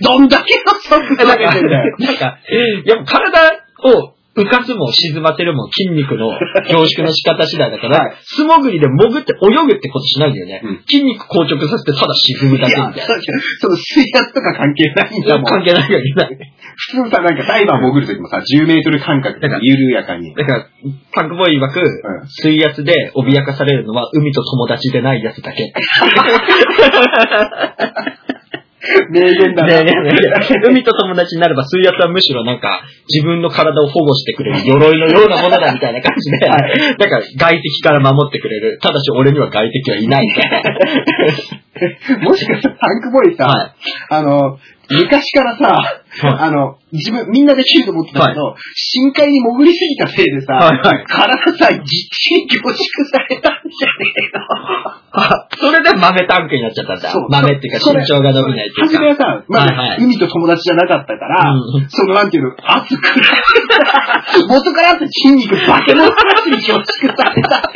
どんだけの速度だよ。なんか、やっぱ体を浮かすも沈ませるも筋肉の凝縮の仕方次第だから、はい素潜りで潜って泳ぐってことしないんだよね。うん筋肉硬直させてただ沈むだけみたいな。その水圧とか関係ないんだもん。関係ないよね。普通さ、なんかダイバー潜るときもさ、10メートル間隔で緩やかに。だから、タンクボーイ曰く、うん水圧で脅かされるのは海と友達でないやつだけ。[laughs] 名言だな。ね海と友達になれば水圧はむしろなんか自分の体を保護してくれる鎧のようなものだみたいな感じで、はなんか外敵から守ってくれる。ただし俺には外敵はいないみたいな。[laughs] もしかしたらタンクボーイさ、はいあの、昔からさ、あの、自分、みんなできると思ってたけど、深海に潜りすぎたせいでさ、はいはい。体さ、ぎっちり凝縮されたんじゃねえの。あそれで豆タンクになっちゃったんだ。豆っていうか身長が伸びないっていうか。初めはさ、まだはいはい。海と友達じゃなかったから、うん。そのなんていうの、圧くられて元からあった筋肉化け物話に凝縮された。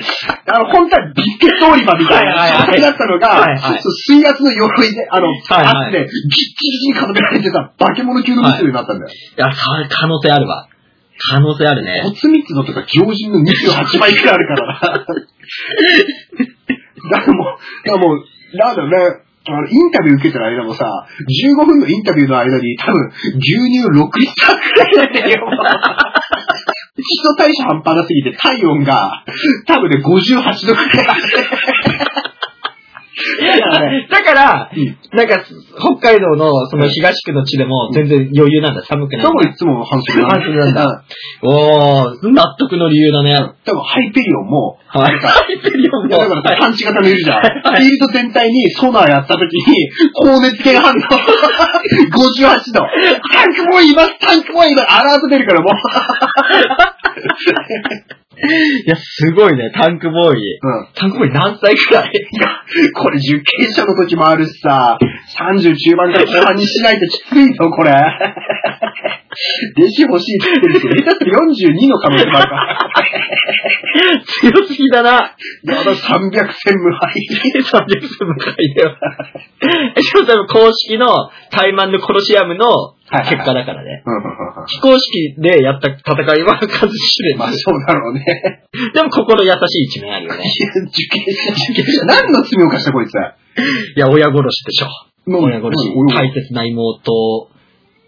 あの、本当はビスケット売り場みたいなはいはいはい。状態だったのが、はいはい。水圧の鎧で、あの、はいはい。圧で、ギッチギチに固められてさ、化け物級のミスになったんだよ。いや、さ可能性あるわ。可能性あるね。骨密度とか常人の28倍くらいあるからな。だからもう、だからもう、なんだろうね、あの、インタビュー受けてる間もさ、15分のインタビューの間に多分、牛乳6リッターくらいなんだよ。基礎代謝半端なさすぎて、体温が、多分ね、58度くらい。だからなんか、北海道のその東区の地でも全然余裕なんだ。寒くない。多分いつも半袖なんだうんおー、納得の理由だね。多分ハイペリオンも、はい。ハイペリオンいや、だからパンチ型のいるじゃん。はいフィールド全体にソナーやった時に、高熱計反応。[laughs] 58度。タンクボーイいますタンクボーイいますアラート出るからもう。[laughs] いや、すごいね、タンクボーイ。うん。タンクボーイ何歳くらいいや、これ受験者の時もあるしさ、30中盤から後半にしないときついぞ、これ。弟子欲しいって言ってるけど、下手すると42の可能性もあるから。強すぎだな。やだ、300戦無敗。300分も書いてよ。しかも多分公式のタイマンのコロシアムの結果だからね。うんうんうんうん非公式でやった戦いは数知れず。まあそうだろうね。[laughs] でも心優しい一面あるよね。受験者、受験者。何の罪を犯したこいつ。いや、親殺しでしょ。何親殺し何。大切な妹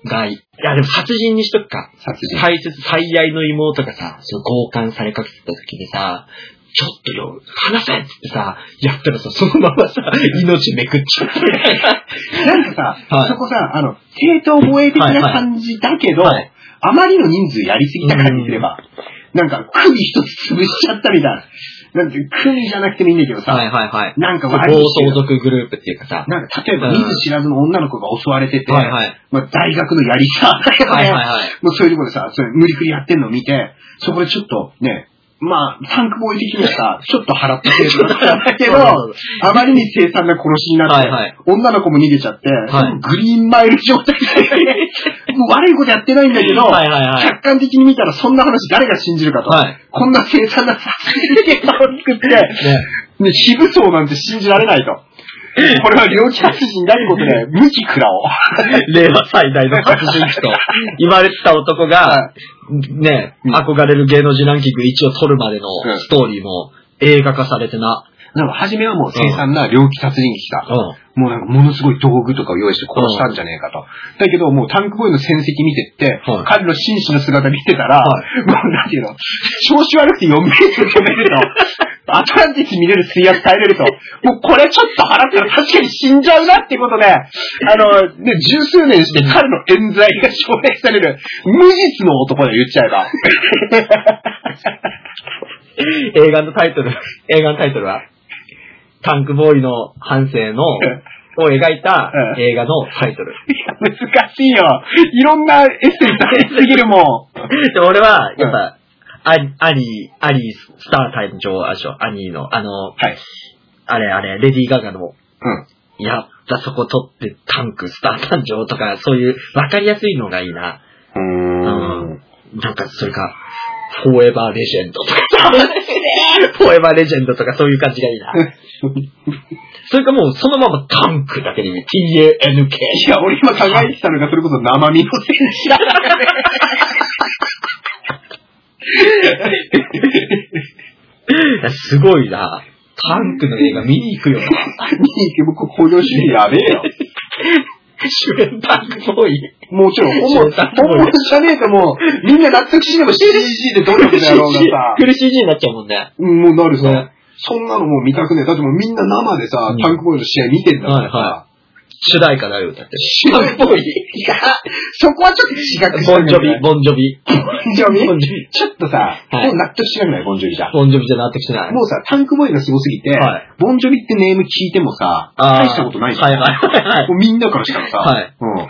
が、いや、でも殺人にしとくか。殺人。大切、最愛の妹がさ、その強姦されかけてた時にさ、ちょっとよ、話せっつってさ、やったらさ、そのままさ、命めくっちゃったみたいな。なんかさ、はいそこさ、あの、正当防衛的な感じだけど、はいはいあまりの人数やりすぎた感じすれば、なんか首一つ潰しちゃったみたいな。なんて、首じゃなくてもいいんだけどさ、はいはいはい。なんか暴悪い人走族グループっていうかさ。なんか例えばうん見ず知らずの女の子が襲われてて、はいはい。まあ、大学のやりさ、はいはいはい。もうそういうところでさ、それ無理くりやってんのを見て、そこでちょっとね、まあ、タンクボーイ的にはさ、ちょっと払った程度だけど、あまりに凄惨な殺しになって、はいはい女の子も逃げちゃって、はいグリーンマイル状態で、もう悪いことやってないんだけど、はいはいはい。客観的に見たらそんな話誰が信じるかと。はい。こんな凄惨な殺人現場を作って、ね。ね、非武装なんて信じられないと。[laughs] これは猟奇殺人だってことで、[laughs] 無期食らおう。[laughs] 令和最大の殺人鬼と言われてた男が、ね、うん。憧れる芸能人ランキング1を取るまでのうん。ストーリーも映画化されてな。なんか初めはもう凄惨な猟奇殺人鬼さ、うん。もうなんかものすごい道具とかを用意して殺したんじゃねえかと。だけどもうタンクボーイの戦績見てって、はい。彼の紳士の姿見てたら、はもうなんていうの、調子悪くて4メートル飛べると、アトランティス見れる水圧耐えれると、[laughs] もうこれちょっと払ったら確かに死んじゃうなってことで、あの、ね、十数年して彼の冤罪が奨励される、無実の男で言っちゃえば。[laughs] 映画のタイトル、映画のタイトルは、タンクボーイの半生のを描いたうん映画のタイトル。難しいよ。いろんなエッセンスありすぎるもん。[laughs] で、俺は、やっぱ、アニ、アニー、アニースタータイム上、あれでしょ、アニーの、あの、はい。あれあれ、レディー・ガガの、うん。やったそこ取ってタンク、スター誕生とか、そういう分かりやすいのがいいな。うーん。なんか、それか、フォーエバーレジェンドとかさ、フォーエバーレジェンドとかそういう感じがいいな。[laughs] それかもうそのままタンクだけでいい。T-A-N-K。いや、俺今考えてたのが、それこそ生身の戦士だからね。[laughs] いやすごいな。タンクの映画見に行くよな。見に行け、僕、向上主義やべえよ。主演タンクボーイ。もちろん、本物、本物じゃねえともう、みんな納得しねば CG でどれだけだろうがさ、フル CG になっちゃうもんね。うんもうなるさ、ねそんなのもう見たくねえ。だってもうみんな生でさ、うんタンクボーイの試合見てんだからさ、はいは主題歌だよ、だって。タンクボーイ。いや、そこはちょっと違くボンジョビ、ボンジョビ。ボンジョビ？ボンジョビ。ちょっとさ、はいもう納得しなくないボンジョビじゃん。ボンジョビじゃなってきてない？もうさ、タンクボーイがすごすぎて、はいボンジョビってネーム聞いてもさ、大したことないじゃん。はいはいはいはい。もうみんなからしたらさ、はいうん。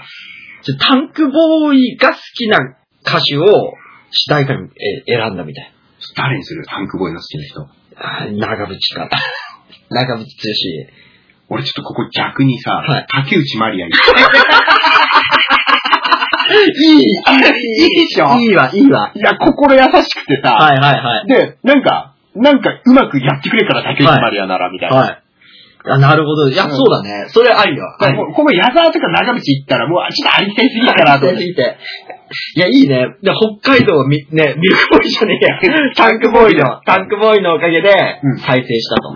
じゃあタンクボーイが好きな歌手を主題歌にえ選んだみたい。誰にする？タンクボーイの好きな人。長渕か。長渕剛。俺ちょっとここ逆にさ、はい竹内まりやに。いいいいでしょ？いいわ、いいわ。いや、心優しくてさ、はいはいはい。で、なんか、なんかうまくやってくれから竹内まりやなら、みたいな。はい。あ、なるほど。いや、うんそうだね。それありよ。だからもうここ矢沢とか長渕行ったらもうちょっとありきたりすぎるかなと思って。いて。いや、いいね。で、北海道はみ、ね、ミルクボーイじゃねえや。[laughs] タンクボーイの、タンクボーイのおかげでうん、再生したと。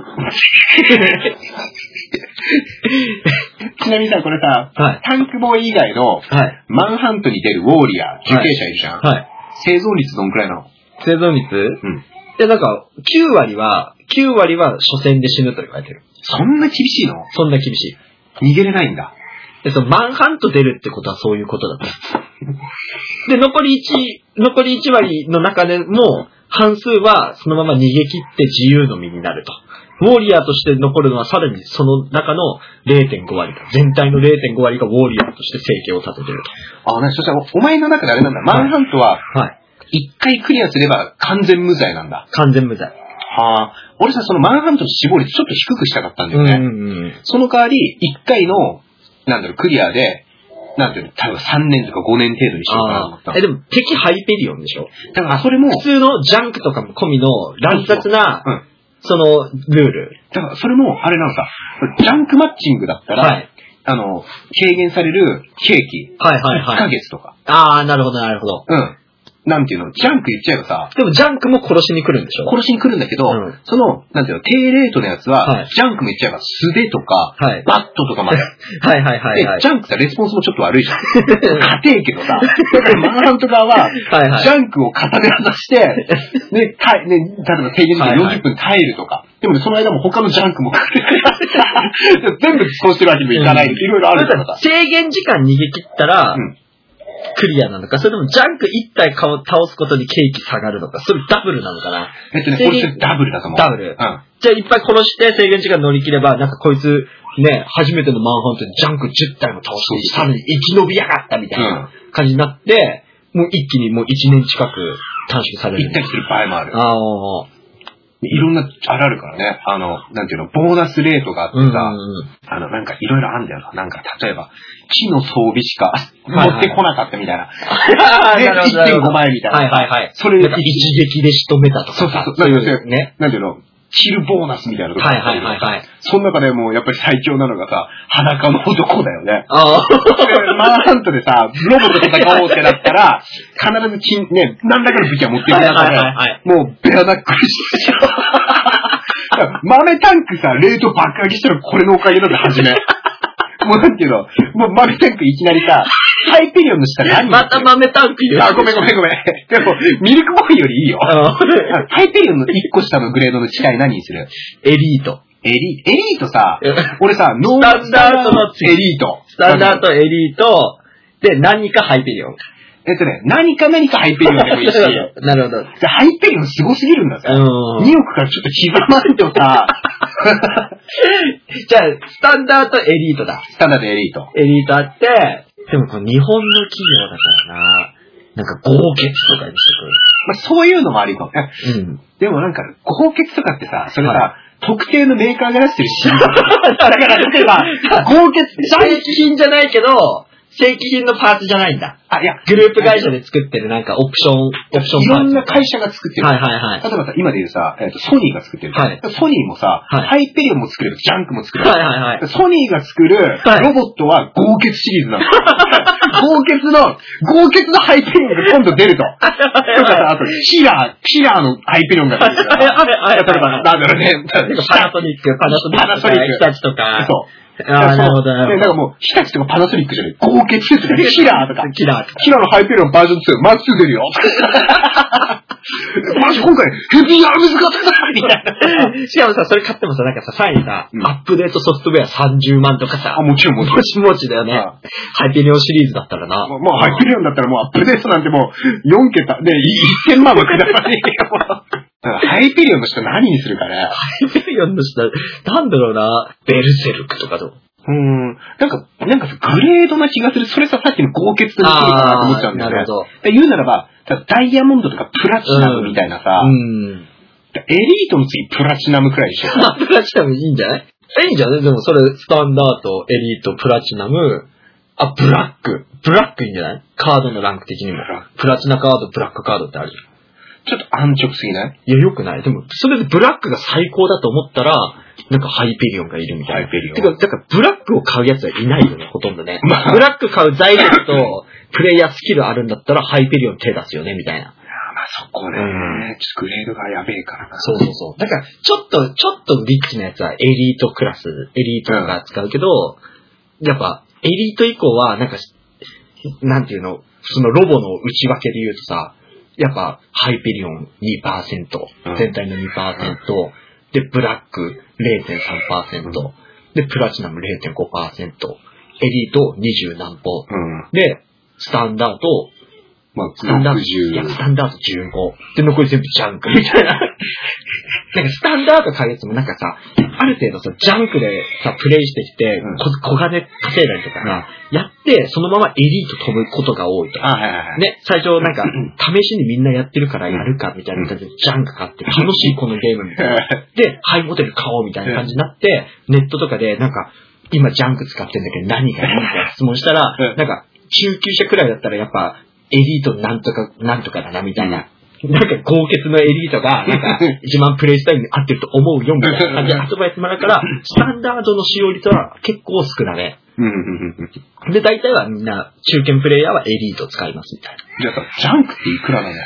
[laughs] ちなみにさ、これさ、はい。タンクボーイ以外のはい。マンハントに出るウォーリアー、受刑者いるじゃん。はい。生存率どんくらいなの？生存率？うん。で、なんか、9割は、9割は初戦で死ぬと言われてる。そんな厳しいの？そんな厳しい。逃げれないんだ。で、その、マンハント出るってことはそういうことだった。で、残り1、残り1割の中でも、半数はそのまま逃げ切って自由の身になると。ウォーリアーとして残るのはさらにその中の0.5割だ。全体の0.5割がウォーリアーとして生計を立ててるあ、なにそしたらお前の中であれなんだ。マンハントはと。はい。一回クリアすれば完全無罪なんだ。完全無罪。はあ。俺さ、そのマンハントの死亡率ちょっと低くしたかったんだよね。うんうん。その代わり、一回の、なんだろう、クリアで、なんていうの、多分3年とか5年程度にしようかなと思った。え、でも敵ハイペリオンでしょだから、それも、普通のジャンクとかも込みの乱雑な、うん。その、ルール。だから、それも、あれなのさ、ジャンクマッチングだったら、はい。あの、軽減される刑期、はいはい1ヶはい。月とか。ああ、なるほどなるほど。うん。なんていうの、ジャンク言っちゃえばさ、でもジャンクも殺しに来るんでしょ？殺しに来るんだけど、うんその、なんていうの、低レートのやつは、はいジャンクも言っちゃえば素手とか、はい。バットとかまで。[laughs] はいはいはいはい。で、ジャンクさ、レスポンスもちょっと悪いじゃん。[laughs] 硬えけどさ、だからマンハント側は、はいはいジャンクを片手渡して、ね、耐えね、例えば制限時間はいはい40分耐えるとか。でもね、その間も他のジャンクもかけて全部そうしてるわけにもいかない。いろいろあるからさ。制限時間逃げ切ったら、うんクリアなのか、それともジャンク1体顔倒すことにケーキ下がるのか、それダブルなのかなえっとね、これダブルだと思う。ダブルうん。じゃあいっぱい殺して制限時間乗り切れば、なんかこいつ、ね、初めてのマンハントでジャンク10体も倒して、さらに生き延びやがったみたいな感じになって、もう一気にもう1年近く短縮される行っ。たりする場合もある。ああ、いろんな、あれあるからね。あの、なんていうの、ボーナスレートがあってうんうんさ、うん。あの、なんかいろいろあるんだよな。なんか、例えば、木の装備しかはい持ってこなかったみたいな。あーでなるほどなるほど1.5倍みたいな。はいはいはい。それなんか一撃で仕留めたとかさ。そうそうそうそうなんかいうね。なんていうの、キルボーナスみたいなとこはいはいはいはい。その中でもうやっぱり最強なのがさ、裸の男だよね。ああ。マンハントでさ、ロボと戦おうってなったら、[laughs] 必ず金、ね、何らかの武器は持っていく中はいはいはいはいで、もうベアナックルしてしょ。[laughs] 豆タンクさ、レート爆上げしたらこれのおかげなんだ、初め。もうなんていうの、もう豆タンクいきなりさ、ハイペリオンの下何また豆タンク言う。あ、ごめんごめんごめん。でも、ミルクボーイよりいいよ。[laughs] ハイペリオンの1個下のグレードの違い何にする？エリート。エリエリートさえ、俺さ、ノースタンダードのエリート。スタンダード、エリート、で、何かハイペリオン。えっとね、何か何かハイペリオンでもいいし、[laughs] なるほど。でハイペリオンすごすぎるんだぜ。うん。2億からちょっと刻まんとさ、[laughs] じゃあ、スタンダードエリートだ。スタンダードエリート。エリートあって、でもこの日本の企業だからな、なんか合血とかにしてまあ、そういうのもありかも。くる。うん。でもなんか、合血とかってさ、それさ、は特定のメーカーが出してるシール。[laughs] だから、例えば、合血正規品じゃないけど、正規品のパーツじゃないんだ。あ、いや、グループ会社で作ってるなんかオプション、オプションいパーツ。ろんな会社が作ってる。はいはいはい。例えばさ、今で言うさ、えっとソニーが作ってる。はいソニーもさ、はいハイペリオンも作れる、ジャンクも作れる。はいはいはい。ソニーが作るはいロボットは豪傑シリーズなの。[laughs] 豪傑の、豪傑のハイペリオンが今度出ると。とかさ、あと、キラー、キラーのハイペリオンが出るとか。はいはいはい例えば、なんだろうね。[laughs] なんかパナソニック、パナソニックとか、パナソニック日立とか。そう。ああ、なるほど。[laughs] でなんかもう、日立とかパナソニックじゃない。豪傑とか、キラーとか。キラーとか。キラーのハイペリオンバージョン2、マッチ2出るよ。[laughs] マジ今回、ヘビーアームズが出たみたいな。[laughs] しかもさ、それ買ってもさ、なんかさ、さらにさ、うんアップデートソフトウェア30万とかさあ、、もちろんもちろんも。ちもちだよね。あハイペリオンシリーズだったらな。もう、もうハイペリオンだったらもうアップデートなんてもう4桁で1000万はくだらねえよ。もうだからハイペリオンの人何にするかね。ハイペリオンの下、なんだろうな、ベルセルクとかどう？ん。なんか、なんかグレードな気がする。それさ、さっきの豪傑と似てるかなと思っちゃうんだよね。なるほど。で言うならば、ダイヤモンドとかプラチナムみたいなさ、うん。エリートの次プラチナムくらいでしょ。[laughs] プラチナムいいんじゃない？いいんじゃないでもそれ、スタンダード、エリート、プラチナム、あ、ブラック。ブラックいいんじゃない？カードのランク的にも。プラチナカード、ブラックカードってあるじゃん。ちょっと安直すぎない？いや、よくない。でも、それでブラックが最高だと思ったら、なんかハイペリオンがいるみたいな。ハイペリオンてか、だからブラックを買うやつはいないよね、ほとんどね。[laughs] まあブラック買う財力と、[laughs] プレイヤースキルあるんだったら、ハイペリオン手出すよね、みたいな。あまあそこね、うんちょっとグレードがやべえからな。そうそうそう。だから、ちょっと、ちょっとリッチなやつはエリートクラス、エリートが使うけど、やっぱ、エリート以降は、なんか、なんていうの、そのロボの内訳で言うとさ、やっぱ、ハイペリオン2%、うん全体の2%、で、ブラック0.3%、で、プラチナム0.5%、エリート20何歩、うん。で、スタンダードまあ、スタンダード、いや、60。スタンダード15。で、残り全部ジャンクみたいな。なんかスタンダード買うやつもなんかさ、ある程度さ、ジャンクでさ、プレイしてきて、うんこ小金稼いだりとかさ、やって、そのままエリート飛ぶことが多いと。あ、はいはいはい。ね、最初なんか、試しにみんなやってるからやるかみたいな感じで、ジャンク買って、楽しいこのゲームみたいな。で、ハイモデル買おうみたいな感じになって、ネットとかでなんか、今ジャンク使ってんだけど何がいいみたいな質問したらうん、なんか、中級者くらいだったらやっぱ、エリートなんとか、なんとかだなみたいな。なんか、豪傑のエリートが、[laughs] なんか、一番プレイスタイルに合ってると思うよみたいな感じでアドバイスもらうから、スタンダードの使用率は結構少なめ。うんうんうんうん。で、大体はみんな、中堅プレイヤーはエリート使いますみたいな。じゃあさ、ジャンクっていくらなので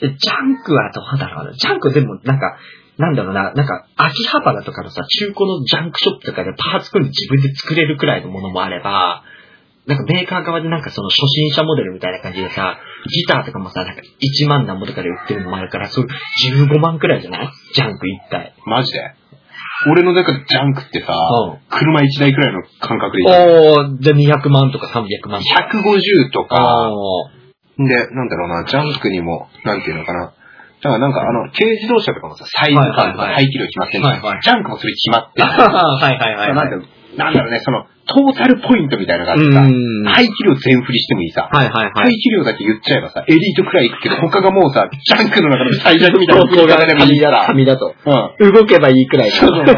ジャンクはどうだろうな？ジャンクでもなんか、なんだろうな、なんか、秋葉原とかのさ、中古のジャンクショップとかでパーツ組んで自分で作れるくらいのものもあれば、なんかメーカー側でなんかその初心者モデルみたいな感じでさ、ギターとかもさ、なんか1万何ぼとかで売ってるのもあるから、そういう15万くらいじゃない？ジャンク1体。マジで？俺の中でジャンクってさ、うん車1台くらいの感覚でいい。おー、じゃあ200万とか300万とか。150とか、おーで、なんだろうな、ジャンクにも、なんていうのかな。だからなんかあの、軽自動車とかもさ、サイズ感とかはいはいはい排気量決まってんじゃんはいはいジャンクもそれ決まってる。[laughs] はいはいはいはい。なんだろうなんだろうね、その、トータルポイントみたいなのがあってさ、うん排気量全振りしてもいいさ。はいはいはい排。気量だけ言っちゃえばさ、エリートくらい行くけど、他がもうさ、ジャンクの中の最弱みたいなここがでもいいから。紙だと。うん。動けばいいくらいそうそうそう。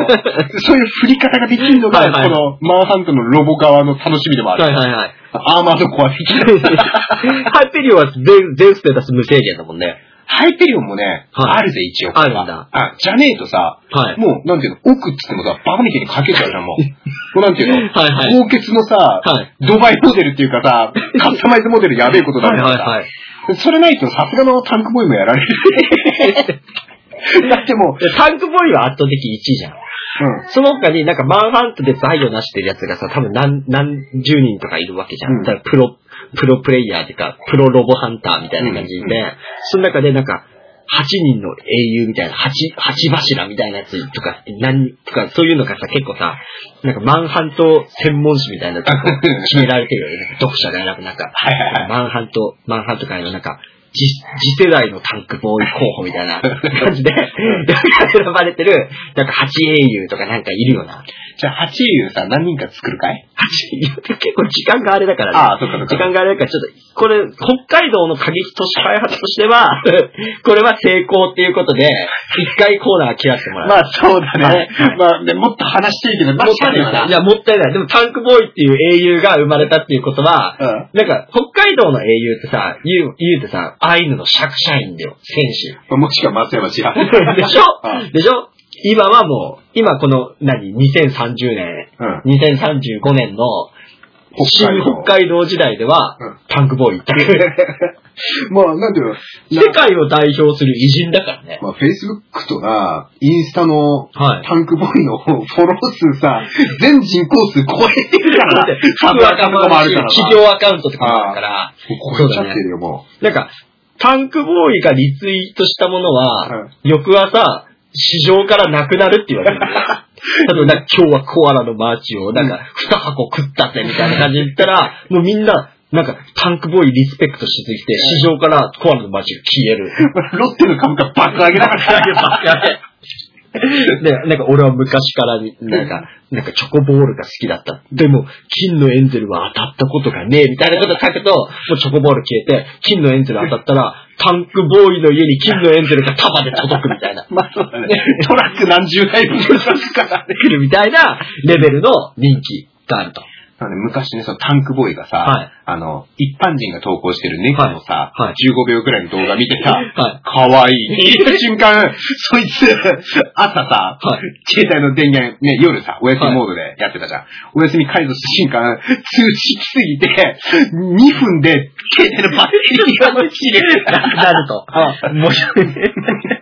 そういう振り方ができるのが、はいはいこの、マンハントのロボ側の楽しみでもある。はいはいはい。アーマードコア的な。ハイペリオンは全全ステータス無制限だもんね。ハイペリオンもね、はいあるぜ、一応。あるんだあ、じゃねえとさ、はい。もう、なんていうの、奥っつってもさ、バカみたいにかけちゃうじゃん、もう。[laughs] もうなんていうの、はいはい。のさ、はい。ドバイモデルっていうかさ、[laughs] カスタマイズモデルやべえことだはいからさ、はいはい。それないとさすがのタンクボーイもやられる。[laughs] だってもでタンクボーイは圧倒的1位じゃん。う、その他になんかマンハントで財を成してるやつがさ、多分何、何十人とかいるわけじゃん。うんだからプロ、プロプレイヤーっていうか、プロロボハンターみたいな感じで、うんうその中でなんか、8人の英雄みたいな、8、8柱みたいなやつとか、何、とか、そういうのがさ、結構さ、なんかマンハント専門誌みたいなのがこう [laughs] 決められてるよね。読者が選ぶなんか。マンハント、マンハント界のなんか、次次世代のタンクボーイ候補みたいな感じで、[laughs] 選ばれてる、なんか8英雄とかなんかいるよな。じゃあ、8優さ、何人か作るかい？8英雄って結構時間があれだからね。ああ、そっかそっか。時間があれだから、ちょっと、これ、北海道の過激都市開発としては、[laughs] これは成功っていうことで、一回コーナー切らせてもらう。まあ、そうだね。まあ、でもっと話していいけど、もったいない。いや、もったいない。でも、タンクボーイっていう英雄が生まれたっていうことは、うん。なんか、北海道の英雄ってさ、言う、言うてさ、アイヌの釈社員だよ、戦もしくは松山千士。春。[laughs] でしょ？うんでしょ？今はもう、今この、何、2030年、うん。2035年の、新北海道北海道時代では、うんタンクボーイって、[laughs] まあ、なんていうの、世界を代表する偉人だからね。まあ、Facebook とか、インスタのはい。タンクボーイのフォロー数さ、全人口数超えてるからな。サブアカウントもあるからさ。企業アカウントとかもあるから、超えちゃってるよ、もなんか、タンクボーイがリツイートしたものは、翌朝、市場からなくなるって言われるんだよ。例えば、なんか今日はコアラのマーチを、なんか、二箱食ったぜ、みたいな感じで言ったら、もうみんな、なんか、タンクボーイリスペクトしすぎて、市場からコアラのマーチが消える。う。ロッテの株価爆上げだから。[laughs] で、[laughs] なんか俺は昔からに、なんか、なんかチョコボールが好きだった。でも、金のエンゼルは当たったことがねえ、みたいなこと書くと、もうチョコボール消えて、金のエンゼル当たったら、タンクボーイの家に金のエンゼルが束で届くみたいな。[laughs] まあそうだね。トラック何十台分届くからね。来るみたいなレベルの人気があると。あのね昔ね、そのタンクボーイがさ、はいあの、一般人が投稿してる猫のさ、はいはい15秒くらいの動画見てさ、はい。かわいい。見た瞬間、[laughs] そいつ、朝さ、はい。携帯の電源、ね、夜さ、お休みモードでやってたじゃん。お休み解除した瞬間、通知来すぎて、2分で携帯のバッテリーが切れる。[laughs] なると。面白いね。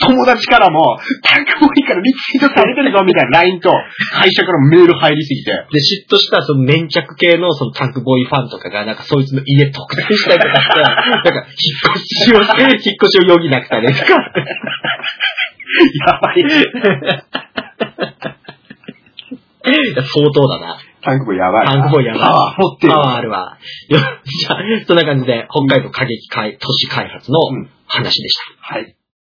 友達からも、タンクボーイからリツイートされてるぞみたいな LINE と、会社からもメール入りすぎて、で、嫉妬したその粘着系のそのタンクボーイファンとかが、なんかそいつの家特定したりとかして、[laughs] なんか引っ越しを、引っ越しを余儀なくされとか。やばい。いや相当だな。タンクボーイやばいな。タンクボーイやばい。パワー持ってるパ。ワーあるわ。よじゃあ、そんな感じで、北海道過激開都市開発のうん話でした。はい。